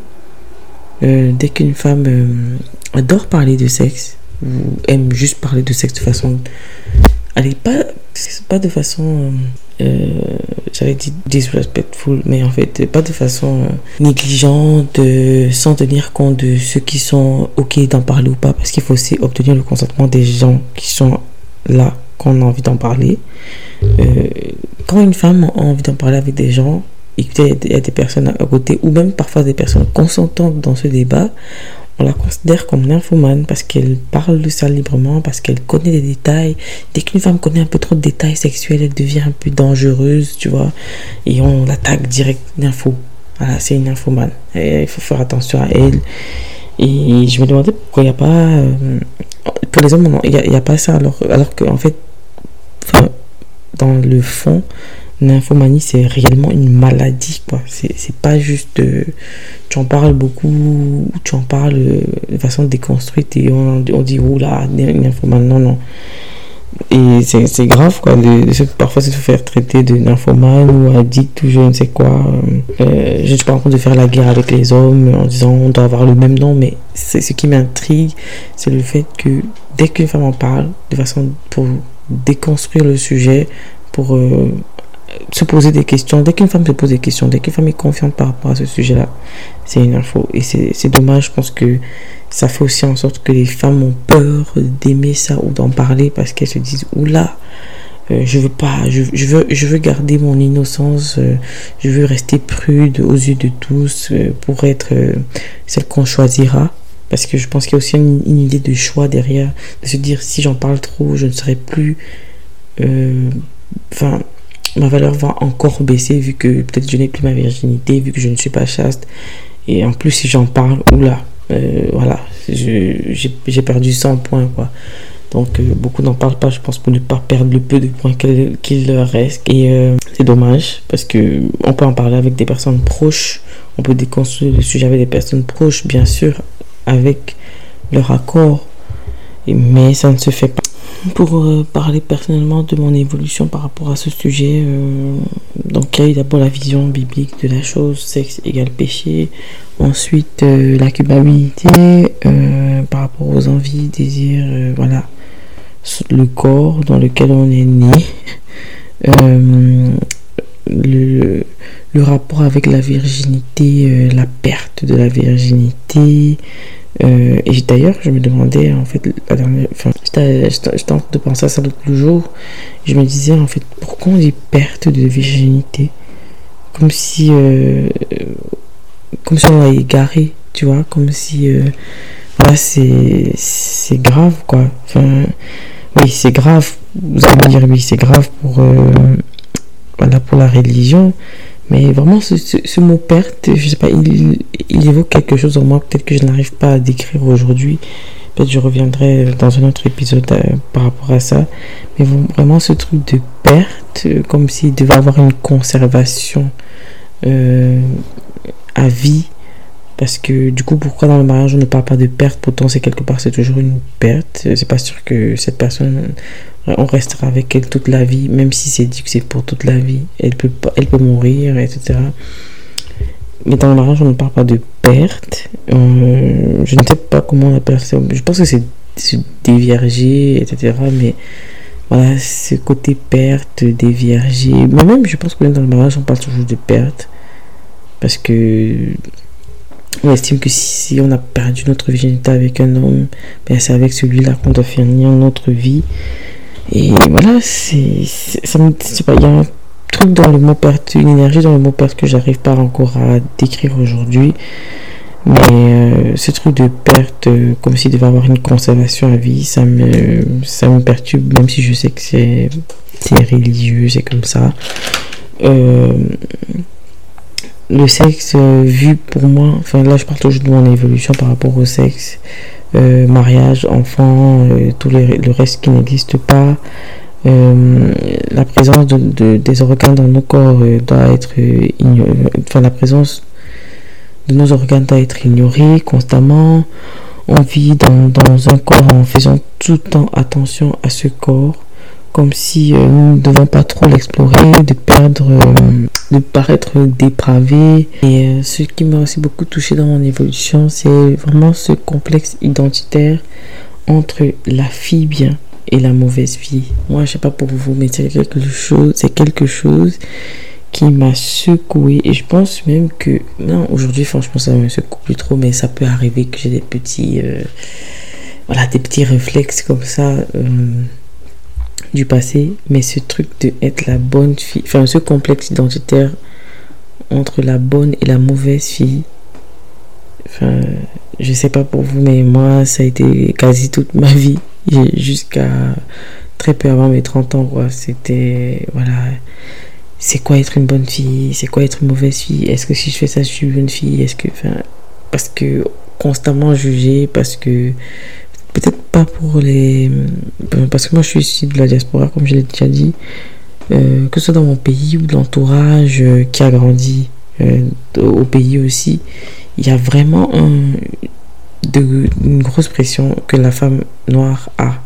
Euh, dès qu'une femme euh, adore parler de sexe, ou aime juste parler de sexe de façon... Elle pas, pas de façon... Euh, j'avais dit disrespectful, mais en fait, pas de façon négligente, sans tenir compte de ceux qui sont OK d'en parler ou pas, parce qu'il faut aussi obtenir le consentement des gens qui sont là, qu'on a envie d'en parler. quand une femme a envie d'en parler avec des gens, il y a des personnes à côté, ou même parfois des personnes consentantes dans ce débat, on la considère comme nymphomane parce qu'elle parle de ça librement, parce qu'elle connaît des détails. Dès qu'une femme connaît un peu trop de détails sexuels, elle devient un peu dangereuse, tu vois, et on l'attaque direct d'info. Voilà, c'est une nymphomane. il faut faire attention à elle. Et je me demandais pourquoi il n'y a pas. Euh, pour les hommes, il n'y a, a, pas ça, alors, alors qu'en fait, dans le fond, Nymphomanie, c'est réellement une maladie, quoi. C'est pas juste. Euh, tu en parles beaucoup, tu en parles euh, de façon déconstruite et on, on dit, oula, nymphomanie. Non, non. Et c'est grave, quoi. De, parfois, se faire traiter de nymphomane ou addict ou je ne sais quoi. Euh, je ne suis pas en train de faire la guerre avec les hommes en disant on doit avoir le même nom, mais c'est ce qui m'intrigue, c'est le fait que dès qu'une femme en parle, de façon pour déconstruire le sujet, pour se poser des questions. Dès qu'une femme se pose des questions, dès qu'une femme est confiante par rapport à ce sujet-là, c'est une info. Et c'est dommage, je pense que ça fait aussi en sorte que les femmes ont peur d'aimer ça ou d'en parler parce qu'elles se disent, oula, euh, je veux pas, je, veux, je veux garder mon innocence, euh, je veux rester prude aux yeux de tous euh, pour être celle qu'on choisira. Parce que je pense qu'il y a aussi une, une, idée de choix derrière, de se dire si j'en parle trop, je ne serai plus. Enfin, ma valeur va encore baisser vu que peut-être je n'ai plus ma virginité, vu que je ne suis pas chaste. Et en plus, si j'en parle, oula, euh, voilà, j'ai perdu 100 points, quoi. Donc, euh, beaucoup n'en parlent pas, je pense, pour ne pas perdre le peu de points qu'il leur reste. Et euh, c'est dommage, parce que on peut en parler avec des personnes proches, on peut déconstruire le sujet avec des personnes proches, bien sûr, avec leur accord. Mais ça ne se fait pas pour euh, parler personnellement de mon évolution par rapport à ce sujet. Euh, donc, il y a d'abord la vision biblique de la chose, sexe égale péché. Ensuite, euh, la culpabilité par rapport aux envies, désirs, voilà, le corps dans lequel on est né. Le, rapport avec la virginité, la perte de la virginité, euh, et d'ailleurs, je me demandais, en fait, la dernière, enfin, en train de penser à ça l'autre jour. Je me disais, en fait, pourquoi on dit perte de virginité? Comme si, euh, comme si on l'a égaré, tu vois, comme si, euh, c'est, grave, quoi. Enfin, oui, c'est grave. Vous allez me dire, oui, c'est grave pour, voilà, pour la religion. Mais vraiment, ce, mot perte, je sais pas, il, évoque quelque chose en moi, peut-être que je n'arrive pas à décrire aujourd'hui. Peut-être je reviendrai dans un autre épisode euh, par rapport à ça. Mais vraiment, ce truc de perte, euh, comme s'il devait avoir une conservation euh, à vie. Parce que du coup, pourquoi dans le mariage on ne parle pas de perte? Pourtant, c'est quelque part, c'est toujours une perte. C'est pas sûr que cette personne on restera avec elle toute la vie, même si c'est dit que c'est pour toute la vie. Elle peut, elle peut mourir, etc. Mais dans le mariage, on ne parle pas de perte. Euh, je ne sais pas comment on appelle ça. Je pense que c'est dévierger, etc. Mais voilà, ce côté perte, dévierger. Mais même, je pense que dans le mariage, on parle toujours de perte. Parce que on estime que si on a perdu notre virginité avec un homme, ben c'est avec celui-là qu'on doit finir notre vie. Et voilà, c'est, il y a un truc dans le mot perte, une énergie dans le mot perte que j'arrive pas encore à décrire aujourd'hui. Mais euh, ce truc de perte, euh, comme s'il devait avoir une conservation à vie, ça me, ça me perturbe, même si je sais que c'est, c'est religieux, c'est comme ça. Euh, le sexe vu pour moi, enfin là je parle toujours de mon évolution par rapport au sexe. Euh, mariage, enfant, euh, tout le reste qui n'existe pas. Euh, la présence de, des organes dans nos corps doit être ignorée. Enfin, la présence de nos organes doit être ignorée constamment. On vit dans, dans un corps en faisant tout le temps attention à ce corps comme si euh, nous ne devons pas trop l'explorer, de perdre, euh, de paraître dépravé. Et ce qui m'a aussi beaucoup touché dans mon évolution, c'est vraiment ce complexe identitaire entre la fille bien et la mauvaise fille. Moi, je sais pas pour vous, mais c'est quelque chose, c'est quelque chose qui m'a secoué et je pense même que non aujourd'hui franchement ça me secoue plus trop mais ça peut arriver que j'ai des petits voilà des petits réflexes comme ça euh, du passé mais ce truc de être la bonne fille enfin ce complexe identitaire entre la bonne et la mauvaise fille enfin je sais pas pour vous mais moi ça a été quasi toute ma vie. Jusqu'à très peu avant mes 30 ans quoi. C'était voilà. C'est quoi être une bonne fille? C'est quoi être une mauvaise fille? Est-ce que si je fais ça je suis une bonne fille? Est-ce que enfin parce que constamment jugé parce que pas pour les. Parce que moi, je suis ici de la diaspora, comme je l'ai déjà dit. Euh, que ce soit dans mon pays ou de l'entourage euh, qui a grandi euh, au pays aussi, il y a vraiment une grosse pression que la femme noire a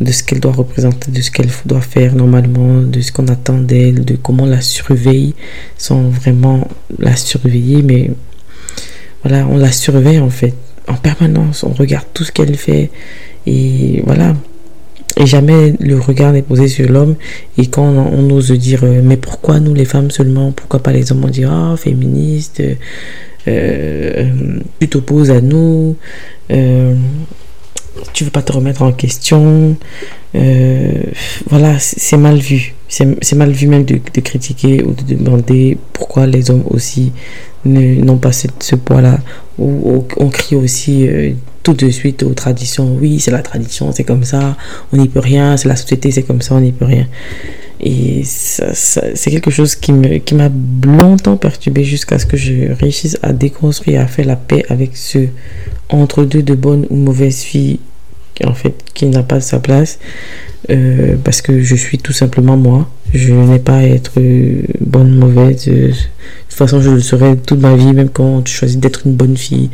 de ce qu'elle doit représenter, de ce qu'elle doit faire normalement, de ce qu'on attend d'elle, de comment la surveille sans vraiment la surveiller, mais voilà, on la surveille en fait en permanence. On regarde tout ce qu'elle fait. Et voilà. Et jamais le regard n'est posé sur l'homme. Et quand on, ose dire, euh, mais pourquoi nous les femmes seulement Pourquoi pas les hommes On dit, ah, féministe, euh, euh, tu t'opposes à nous, tu veux pas te remettre en question. voilà, c'est mal vu. C'est mal vu même de, critiquer ou de demander pourquoi les hommes aussi n'ont pas ce, poids-là. Ou on crie aussi euh, tout de suite aux traditions. Oui, c'est la tradition, c'est comme ça, on n'y peut rien. C'est la société, c'est comme ça, on n'y peut rien. Et c'est quelque chose qui m'a longtemps perturbé jusqu'à ce que je réussisse à déconstruire, à faire la paix avec ce entre-deux de bonne ou mauvaise fille en fait qui n'a pas sa place euh, parce que je suis tout simplement moi. Je n'ai pas à être euh, bonne mauvaise de toute façon je le serai toute ma vie même quand tu choisis d'être une bonne fille.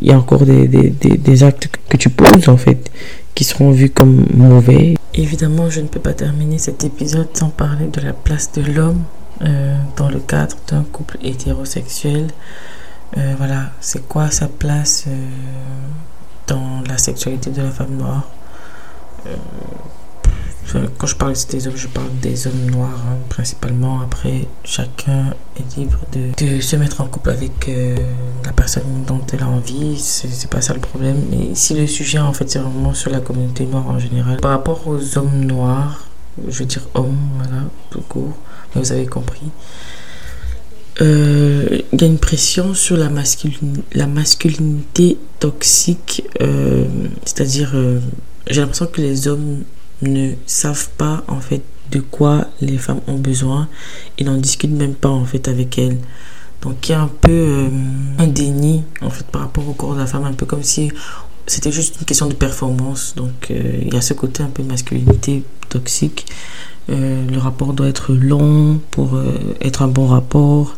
Il y a encore des, des, des, actes que tu poses en fait qui seront vus comme mauvais. Évidemment je ne peux pas terminer cet épisode sans parler de la place de l'homme euh, dans le cadre d'un couple hétérosexuel. Voilà c'est quoi sa place dans la sexualité de la femme noire. Euh, quand je parle des hommes, je parle des hommes noirs hein, principalement. Après, chacun est libre de, de se mettre en couple avec euh, la personne dont elle a envie. C'est pas ça le problème. Mais si le sujet, en fait, c'est vraiment sur la communauté noire en général. Par rapport aux hommes noirs, je veux dire hommes, voilà, tout court, mais vous avez compris. Euh, il y a une pression sur la, masculinité toxique, euh, c'est-à-dire euh, j'ai l'impression que les hommes ne savent pas en fait de quoi les femmes ont besoin et n'en discutent même pas en fait avec elles. Donc il y a un peu un déni en fait par rapport au corps de la femme, un peu comme si c'était juste une question de performance. Donc il y a ce côté un peu masculinité toxique. Euh, le rapport doit être long pour euh, être un bon rapport.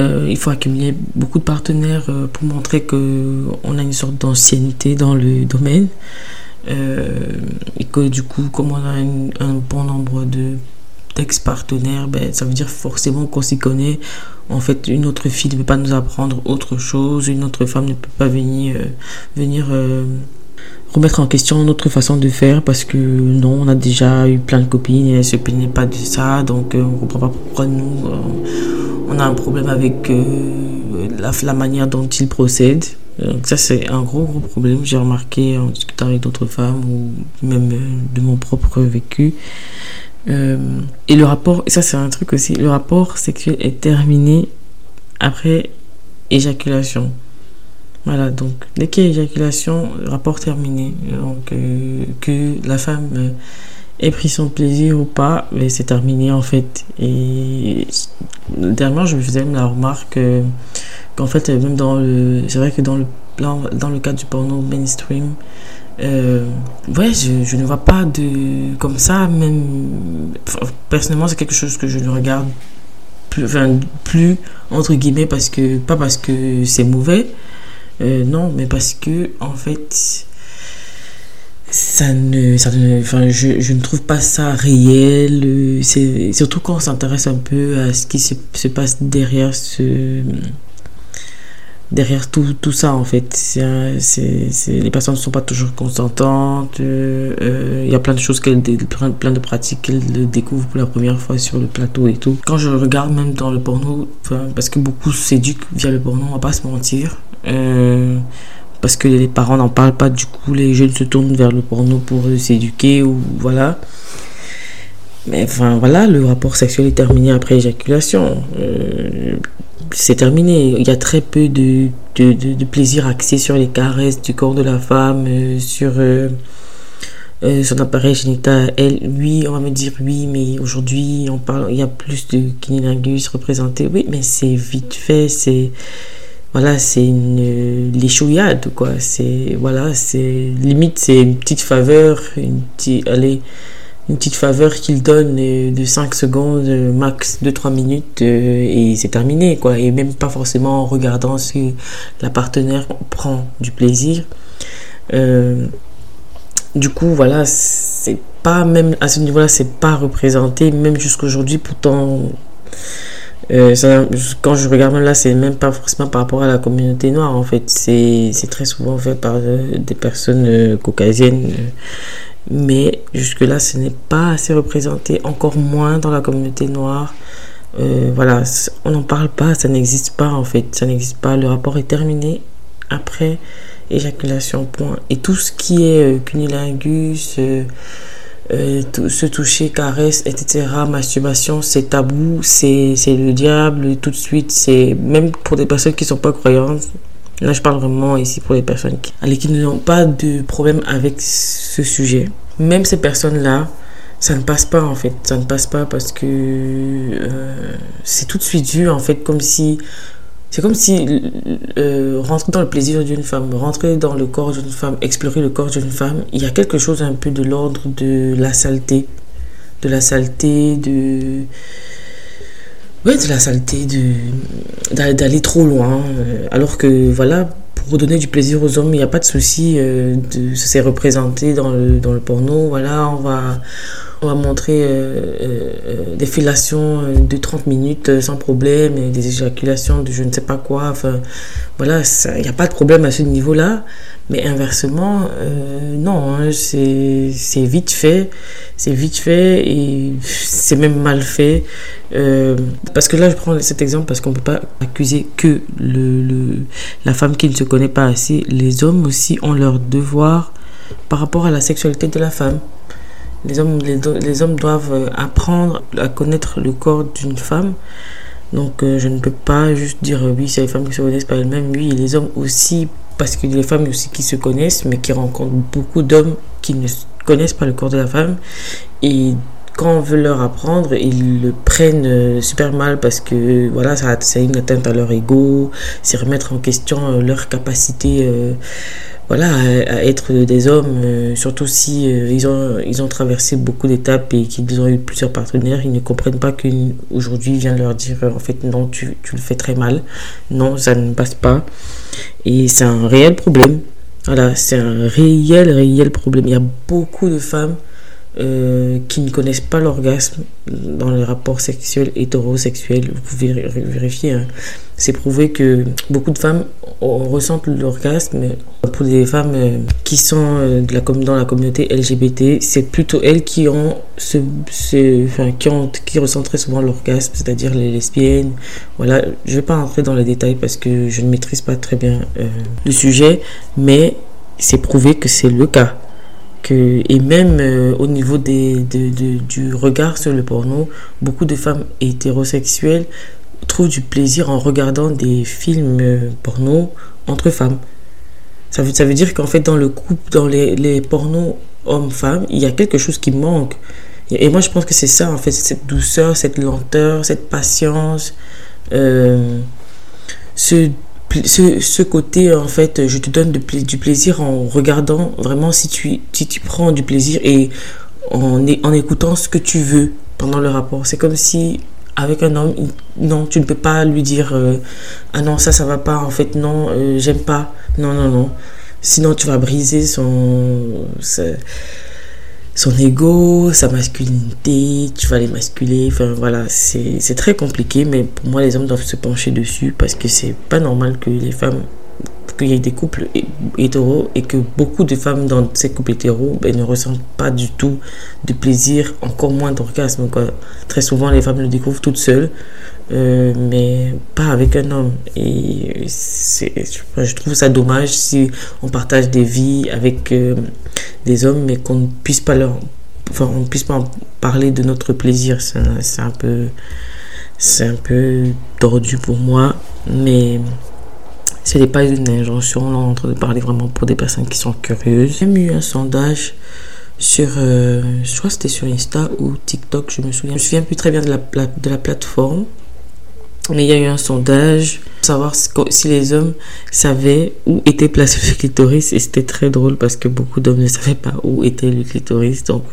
Euh, il faut accumuler beaucoup de partenaires pour montrer qu'on a une sorte d'ancienneté dans le domaine. et que du coup, comme on a un bon nombre de d'ex-partenaires, ben, ça veut dire forcément qu'on s'y connaît. En fait, une autre fille ne peut pas nous apprendre autre chose, une autre femme ne peut pas venir remettre en question notre façon de faire parce que non, on a déjà eu plein de copines et elles se plaignaient pas de ça, donc euh, on comprend pas pourquoi nous, euh, on a un problème avec euh, la, manière dont ils procèdent. Ça c'est un gros gros problème, j'ai remarqué en discutant avec d'autres femmes ou même de mon propre vécu. et le rapport, ça c'est un truc aussi, le rapport sexuel est terminé après éjaculation. Voilà, donc dès qu'il y éjaculation, rapport terminé. Donc euh, que la femme euh, ait pris son plaisir ou pas, mais c'est terminé en fait. Et dernièrement, je me faisais même la remarque qu'en fait, même dans le. C'est vrai que dans le, plan, dans le cadre du porno mainstream, euh, ouais, je, ne vois pas de. Comme ça, même. Personnellement, c'est quelque chose que je ne regarde plus, plus entre guillemets, parce que. Pas parce que c'est mauvais euh, non, mais parce que, en fait, ça ne, ça enfin, je, je, ne trouve pas ça réel. Surtout quand on s'intéresse un peu à ce qui se, se passe derrière ce derrière tout, tout ça en fait. C'est, les personnes ne sont pas toujours consentantes. Euh, euh, il y a plein de choses, plein de pratiques qu'elles découvrent pour la première fois sur le plateau et tout. Quand je regarde même dans le porno, parce que beaucoup s'éduquent via le porno, on va pas se mentir. Euh, parce que les parents n'en parlent pas, du coup les jeunes se tournent vers le porno pour s'éduquer ou voilà. Mais enfin voilà, le rapport sexuel est terminé après éjaculation. Euh, c'est terminé. Il y a très peu de, de, plaisir axé sur les caresses du corps de la femme, euh, sur son appareil génital. Oui, on va me dire oui, mais aujourd'hui, il y a plus de kinilingus représenté. Oui, mais c'est vite fait, c'est voilà, c'est une l'échouillade, quoi. C'est, voilà, c'est limite, c'est une petite faveur, une petite, allez, une petite faveur qu'il donne euh, de 5 secondes, euh, max 2-3 minutes, euh, et c'est terminé, quoi. Et même pas forcément en regardant si la partenaire prend du plaisir. du coup, voilà, c'est pas, même à ce niveau-là, c'est pas représenté, même jusqu'aujourd'hui, pourtant euh, quand je regarde là, c'est même pas forcément par rapport à la communauté noire, en fait. C'est très souvent fait par euh, des personnes euh, caucasiennes. mais jusque-là, ce n'est pas assez représenté, encore moins dans la communauté noire. voilà, on n'en parle pas, ça n'existe pas, en fait. Ça n'existe pas. Le rapport est terminé après éjaculation, point. Et tout ce qui est cunilingus euh, se toucher, caresse, etc., masturbation, c'est tabou, c'est le diable, tout de suite, c'est même pour des personnes qui ne sont pas croyantes. Là, je parle vraiment ici pour les personnes qui, qui n'ont pas de problème avec ce sujet. Même ces personnes-là, ça ne passe pas en fait. Ça ne passe pas parce que euh, c'est tout de suite vu en fait, comme si c'est comme si euh, rentrer dans le plaisir d'une femme, rentrer dans le corps d'une femme, explorer le corps d'une femme, il y a quelque chose un peu de l'ordre de la saleté. De la saleté, de. Ouais, de la saleté, de d'aller trop loin. Euh, alors que, voilà, pour donner du plaisir aux hommes, il n'y a pas de souci. Euh, de, c'est représenté dans le, dans le porno. Voilà, on va on va montrer euh, euh, euh, des filations de 30 minutes sans problème, des éjaculations de je ne sais pas quoi. Enfin, voilà, il n'y a pas de problème à ce niveau-là. Mais inversement, non, hein, c'est vite fait. C'est vite fait et c'est même mal fait. parce que là, je prends cet exemple parce qu'on ne peut pas accuser que la femme qui ne se connaît pas assez. Les hommes aussi ont leur devoir par rapport à la sexualité de la femme. Les hommes, les, hommes doivent euh, apprendre à connaître le corps d'une femme. Donc euh, je ne peux pas juste dire euh, oui, c'est les femmes qui se connaissent pas elles-mêmes. Oui, les hommes aussi, parce a des femmes aussi qui se connaissent, mais qui rencontrent beaucoup d'hommes qui ne connaissent pas le corps de la femme. Et quand on veut leur apprendre, ils le prennent super mal parce que voilà, ça c'est une atteinte à leur ego, c'est remettre en question leur capacité voilà, à, être des hommes, euh, surtout si euh, ils, ont, ils ont traversé beaucoup d'étapes et qu'ils ont eu plusieurs partenaires, ils ne comprennent pas qu'aujourd'hui vient leur dire en fait non, tu, tu, le fais très mal, non, ça ne passe pas. Et c'est un réel problème. Voilà, c'est un réel, réel problème. Il y a beaucoup de femmes euh, qui ne connaissent pas l'orgasme dans les rapports sexuels hétérosexuels. Vous pouvez vérifier. Hein. C'est prouvé que beaucoup de femmes ressentent l'orgasme. Pour des femmes euh, qui sont euh, dans la communauté LGBT, c'est plutôt elles qui ont qui, ressentent très souvent l'orgasme, c'est-à-dire les lesbiennes. Voilà, je ne vais pas entrer dans les détails parce que je ne maîtrise pas très bien le sujet, mais c'est prouvé que c'est le cas et même euh, au niveau du regard sur le porno, beaucoup de femmes hétérosexuelles trouvent du plaisir en regardant des films euh, porno entre femmes. Ça veut, ça veut dire qu'en fait, dans le couple, dans les, les pornos hommes-femmes, il y a quelque chose qui manque. Et, moi, je pense que c'est ça, en fait, cette douceur, cette lenteur, cette patience, euh, ce ce, ce, côté, en fait, je te donne du plaisir en regardant vraiment si tu, si tu prends du plaisir et en, en écoutant ce que tu veux pendant le rapport. C'est comme si avec un homme, non, tu ne peux pas lui dire euh, ah non ça ça va pas en fait non euh, j'aime pas non non non Sinon, tu vas briser son, son ego, sa masculinité, tu vas les masculer. Enfin, voilà, c'est très compliqué, mais pour moi, les hommes doivent se pencher dessus parce que c'est pas normal que les femmes qu'il y ait des couples hétéros et que beaucoup de femmes dans ces couples hétéros ben, ne ressentent pas du tout de plaisir, encore moins d'orgasme. Très souvent, les femmes le découvrent toutes seules, euh, mais pas avec un homme. Et je trouve ça dommage si on partage des vies avec euh, des hommes, mais qu'on ne puisse pas leur, enfin, on puisse pas parler de notre plaisir. C'est un peu, c'est un peu tordu pour moi, mais ce n'est pas une injonction, on est en train de parler vraiment pour des personnes qui sont curieuses. J'ai eu un sondage sur, euh, je c'était sur Insta ou TikTok, je me souviens. Je me souviens plus très bien de la plateforme. Mais il y a eu un sondage pour savoir si les hommes savaient où était placé le clitoris et c'était très drôle parce que beaucoup d'hommes ne savaient pas où était le clitoris. Donc,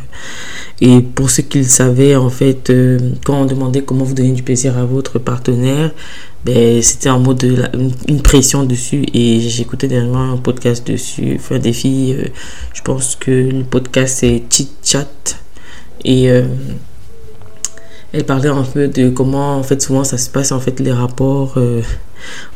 et pour ceux qui le savaient, en fait, euh, quand on demandait comment vous donnez du plaisir à votre partenaire, ben, c'était en mode de une, pression dessus et j'écoutais dernièrement un podcast dessus, enfin des filles, euh, je pense que le podcast c'est Chit Chat et euh, elle parlait un peu de comment en fait souvent ça se passe en fait les rapports euh,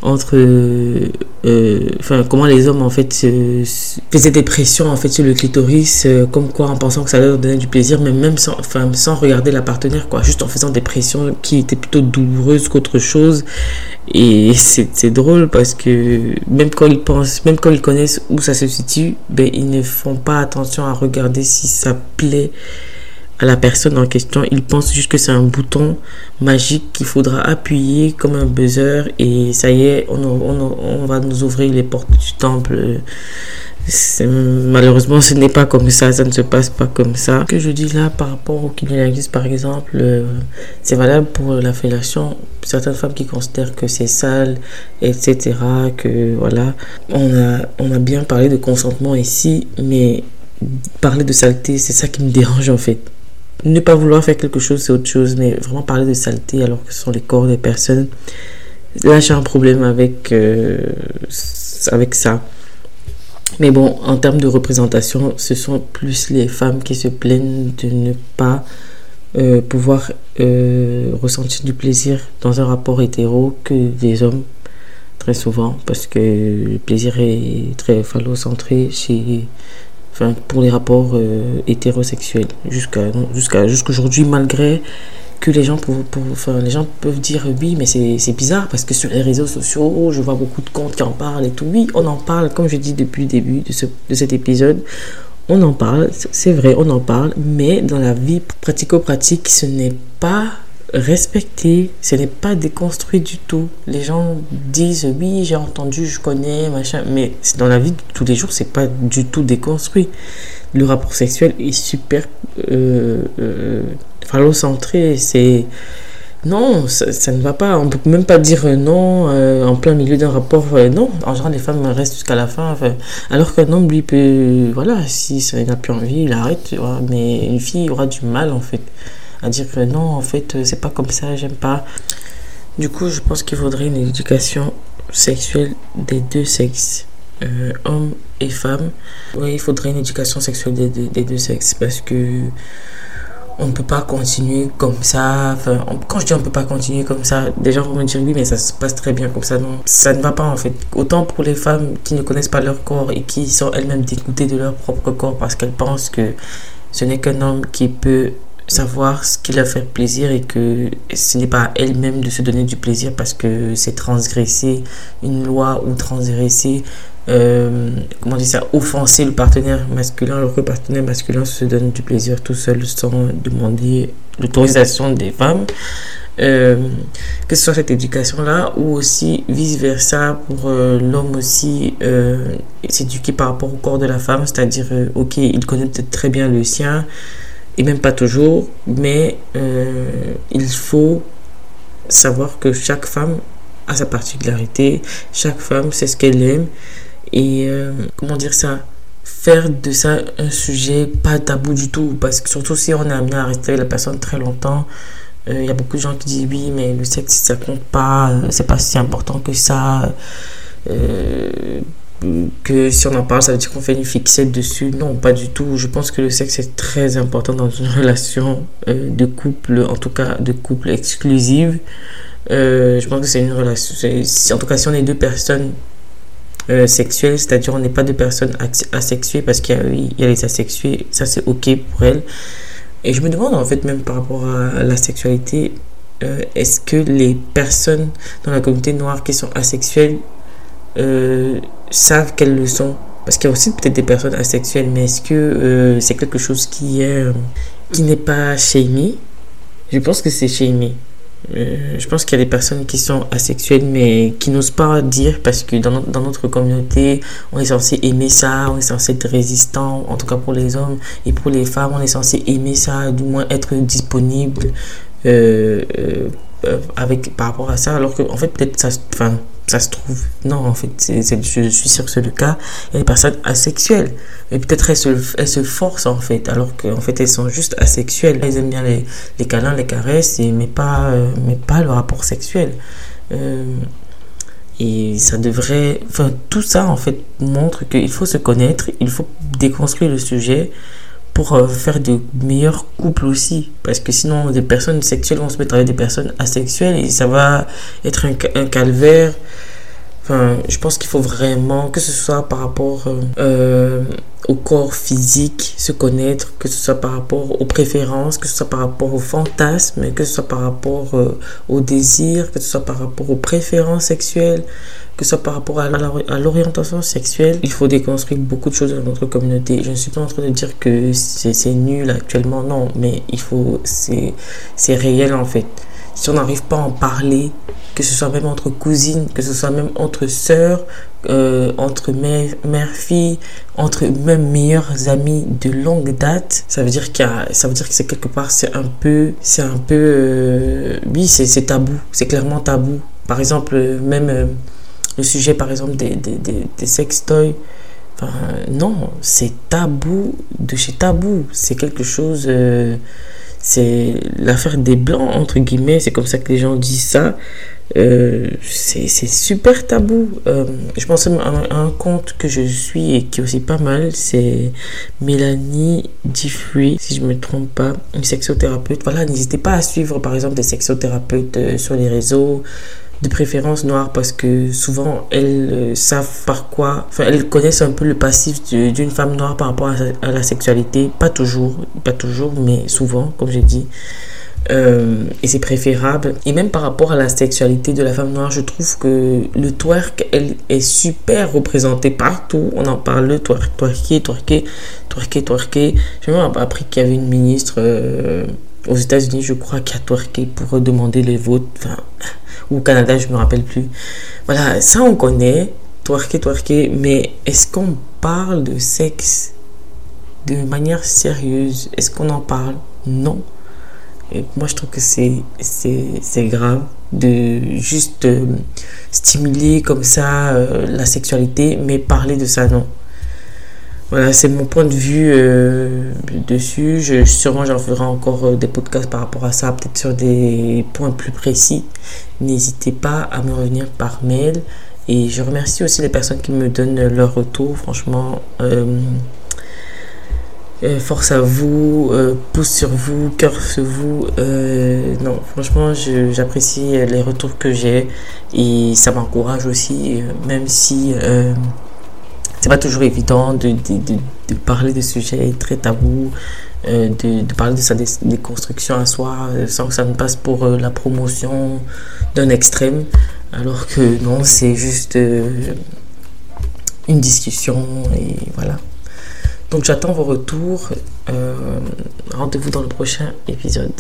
entre euh, euh, enfin comment les hommes en fait faisaient des pressions en fait sur le clitoris comme quoi en pensant que ça leur donnait du plaisir mais même sans sans regarder la partenaire quoi. Juste en faisant des pressions qui étaient plutôt douloureuses qu'autre chose. Et c'est drôle parce que même quand ils pensent même quand ils connaissent où ça se situe ben ils ne font pas attention à regarder si ça plaît à la personne en question. Il pense juste que c'est un bouton magique qu'il faudra appuyer comme un buzzer et ça y est, on, va nous ouvrir les portes du temple. Malheureusement, ce n'est pas comme ça, ça ne se passe pas comme ça. Ce que je dis là par rapport au kinesiologisme, par exemple, euh, c'est valable pour la fellation. Certaines femmes qui considèrent que c'est sale, etc., que voilà. On a bien parlé de consentement ici, mais parler de saleté, c'est ça qui me dérange en fait ne pas vouloir faire quelque chose, c'est autre chose, mais vraiment parler de saleté alors que ce sont les corps des personnes, là j'ai un problème avec, euh, avec ça. Mais bon, en termes de représentation, ce sont plus les femmes qui se plaignent de ne pas euh, pouvoir euh, ressentir du plaisir dans un rapport hétéro que des hommes, très souvent, parce que le plaisir est très phallocentré chez pour les rapports euh, hétérosexuels jusqu'à jusqu'à jusqu'aujourd'hui malgré que les gens pour, enfin, les gens peuvent dire oui mais c'est bizarre parce que sur les réseaux sociaux je vois beaucoup de comptes qui en parlent et tout. Oui on en parle comme je dis depuis le début de, ce, de cet épisode on en parle c'est vrai on en parle mais dans la vie pratico-pratique ce n'est pas respecter, ce n'est pas déconstruit du tout. Les gens disent oui, j'ai entendu, je connais, machin, mais dans la vie de tous les jours, c'est pas du tout déconstruit. Le rapport sexuel est super euh, euh phallocentré, c'est non, ça, ne va pas. On peut même pas dire non euh, en plein milieu d'un rapport. Euh, non, en général, les femmes restent jusqu'à la fin. alors qu'un homme, lui, peut. Voilà, si ça n'a plus envie, il arrête. mais une fille aura du mal, en fait à dire que non, en fait, euh, c'est pas comme ça, j'aime pas. Du coup, je pense qu'il faudrait une éducation sexuelle des deux sexes, euh, hommes et femmes. Oui, il faudrait une éducation sexuelle des, des, deux sexes parce que on ne peut pas continuer comme ça. Quand je dis on ne peut pas continuer comme ça, des gens vont me dire oui, mais ça se passe très bien comme ça. Non, ça ne va pas en fait. Autant pour les femmes qui ne connaissent pas leur corps et qui sont elles-mêmes dégoûtées de leur propre corps parce qu'elles pensent que ce n'est qu'un homme qui peut savoir ce qui leur fait plaisir et que ce n'est pas à elle-même de se donner du plaisir parce que c'est transgresser une loi ou transgresser, euh, comment dire ça, offenser le partenaire masculin alors que le partenaire masculin se donne du plaisir tout seul sans demander l'autorisation des femmes. Euh, que ce soit cette éducation-là ou aussi vice-versa pour euh, l'homme aussi s'éduquer par rapport au corps de la femme, c'est-à-dire, ok, il connaît peut-être très bien le sien, et même pas toujours, mais euh, il faut savoir que chaque femme a sa particularité, chaque femme sait ce qu'elle aime, et euh, comment dire ça faire de ça un sujet pas tabou du tout, parce que surtout si on est amené à rester avec la personne très longtemps, il euh, y a beaucoup de gens qui disent oui, mais le sexe ça compte pas, c'est pas si important que ça que si on en parle, ça veut dire qu'on fait une fixette dessus. Non, pas du tout. Je pense que le sexe est très important dans une *laughs* relation euh, de couple, en tout cas de couple exclusive. Euh, je pense que c'est une relation. En tout cas, si on est deux personnes euh, sexuelles, c'est-à-dire on n'est pas deux personnes asexuées, parce qu'il y, a les asexués, ça c'est ok pour elles. Et je me demande en fait, même par rapport à la sexualité, est-ce que les personnes dans la communauté noire qui sont asexuelles euh, savent qu'elles le sont. Parce qu'il y a aussi peut-être des personnes asexuelles, mais est-ce que euh, c'est quelque chose qui est euh, qui n'est pas shamé? Je pense que c'est shamé. je pense qu'il y a des personnes qui sont asexuelles mais qui n'osent pas dire parce que dans, dans, notre communauté, on est censé aimer ça, on est censé être résistant, en tout cas pour les hommes et pour les femmes, on est censé aimer ça, du moins être disponible avec par rapport à ça, alors qu'en en fait peut-être ça, ça se trouve. Non, en fait, je suis sûr que c'est le cas. Il y a des personnes asexuelles. Et peut-être elles se, elles se forcent, en fait, alors qu'en fait, elles sont juste asexuelles. Elles aiment bien les, les câlins, les caresses, mais, pas, euh, mais pas le rapport sexuel. Euh, et ça devrait. Enfin, tout ça, en fait, montre qu'il faut se connaître, il faut déconstruire le sujet pour euh, faire de meilleurs couples aussi. Parce que sinon, des personnes sexuelles vont se mettre avec des personnes asexuelles et ça va être un, calvaire. Enfin, je pense qu'il faut vraiment que ce soit par rapport euh, euh, au corps physique, se connaître, que ce soit par rapport aux préférences, que ce soit par rapport aux fantasmes, que ce soit par rapport au désir, que ce soit par rapport aux préférences sexuelles, que ce soit par rapport à l'orientation sexuelle, il faut déconstruire beaucoup de choses dans notre communauté. Je ne suis pas en train de dire que c'est nul actuellement, non, mais il faut, c'est réel en fait. Si on n'arrive pas à en parler, que ce soit même entre cousines, que ce soit même entre sœurs, euh, entre mère, mère, entre même meilleurs amis de longue date, ça veut dire qu'il ça veut dire que c'est quelque part, c'est un peu, c'est un peu, euh, oui, c'est tabou, c'est clairement tabou. Par exemple, même euh, le sujet, par exemple, des, des, des, des sextoys. Enfin, non, c'est tabou de chez tabou. C'est quelque chose. Euh, c'est l'affaire des blancs, entre guillemets. C'est comme ça que les gens disent ça. Euh, c'est super tabou. Euh, je pense à un, compte que je suis et qui est aussi pas mal. C'est Mélanie Diffree, si je me trompe pas, une sexothérapeute. Voilà, n'hésitez pas à suivre par exemple des sexothérapeutes sur les réseaux de préférence noire parce que souvent elles euh, savent par quoi, enfin elles connaissent un peu le passif d'une femme noire par rapport à, la sexualité, pas toujours, pas toujours, mais souvent, comme j'ai dit. Euh, et c'est préférable. Et même par rapport à la sexualité de la femme noire, je trouve que le twerk, elle est super représenté partout. On en parle, le twerk, twerker, twerker, twerker, twerker. J'ai même appris qu'il y avait une ministre euh, aux États-Unis, je crois, qui a twerké pour demander les votes. Ou au Canada, je me rappelle plus. Voilà, ça on connaît, twerker, twerker, mais est-ce qu'on parle de sexe de manière sérieuse? Est-ce qu'on en parle? Non. Et moi, je trouve que c'est, c'est, grave de juste euh, stimuler comme ça euh, la sexualité, mais parler de ça, non. Voilà, c'est mon point de vue euh, dessus. Je, sûrement, j'en ferai encore euh, des podcasts par rapport à ça, peut-être sur des points plus précis. N'hésitez pas à me revenir par mail. Et je remercie aussi les personnes qui me donnent leur retour. Franchement, euh, force à vous, pouce sur vous, cœur sur vous. non, franchement, j'apprécie les retours que j'ai et ça m'encourage aussi, même si c'est pas toujours évident de, de, parler de sujets très tabous, euh, de, de, parler de sa déconstruction à soi euh, sans que ça ne passe pour euh, la promotion d'un extrême. Alors que non, c'est juste une discussion et voilà. Donc j'attends vos retours. Rendez-vous dans le prochain épisode.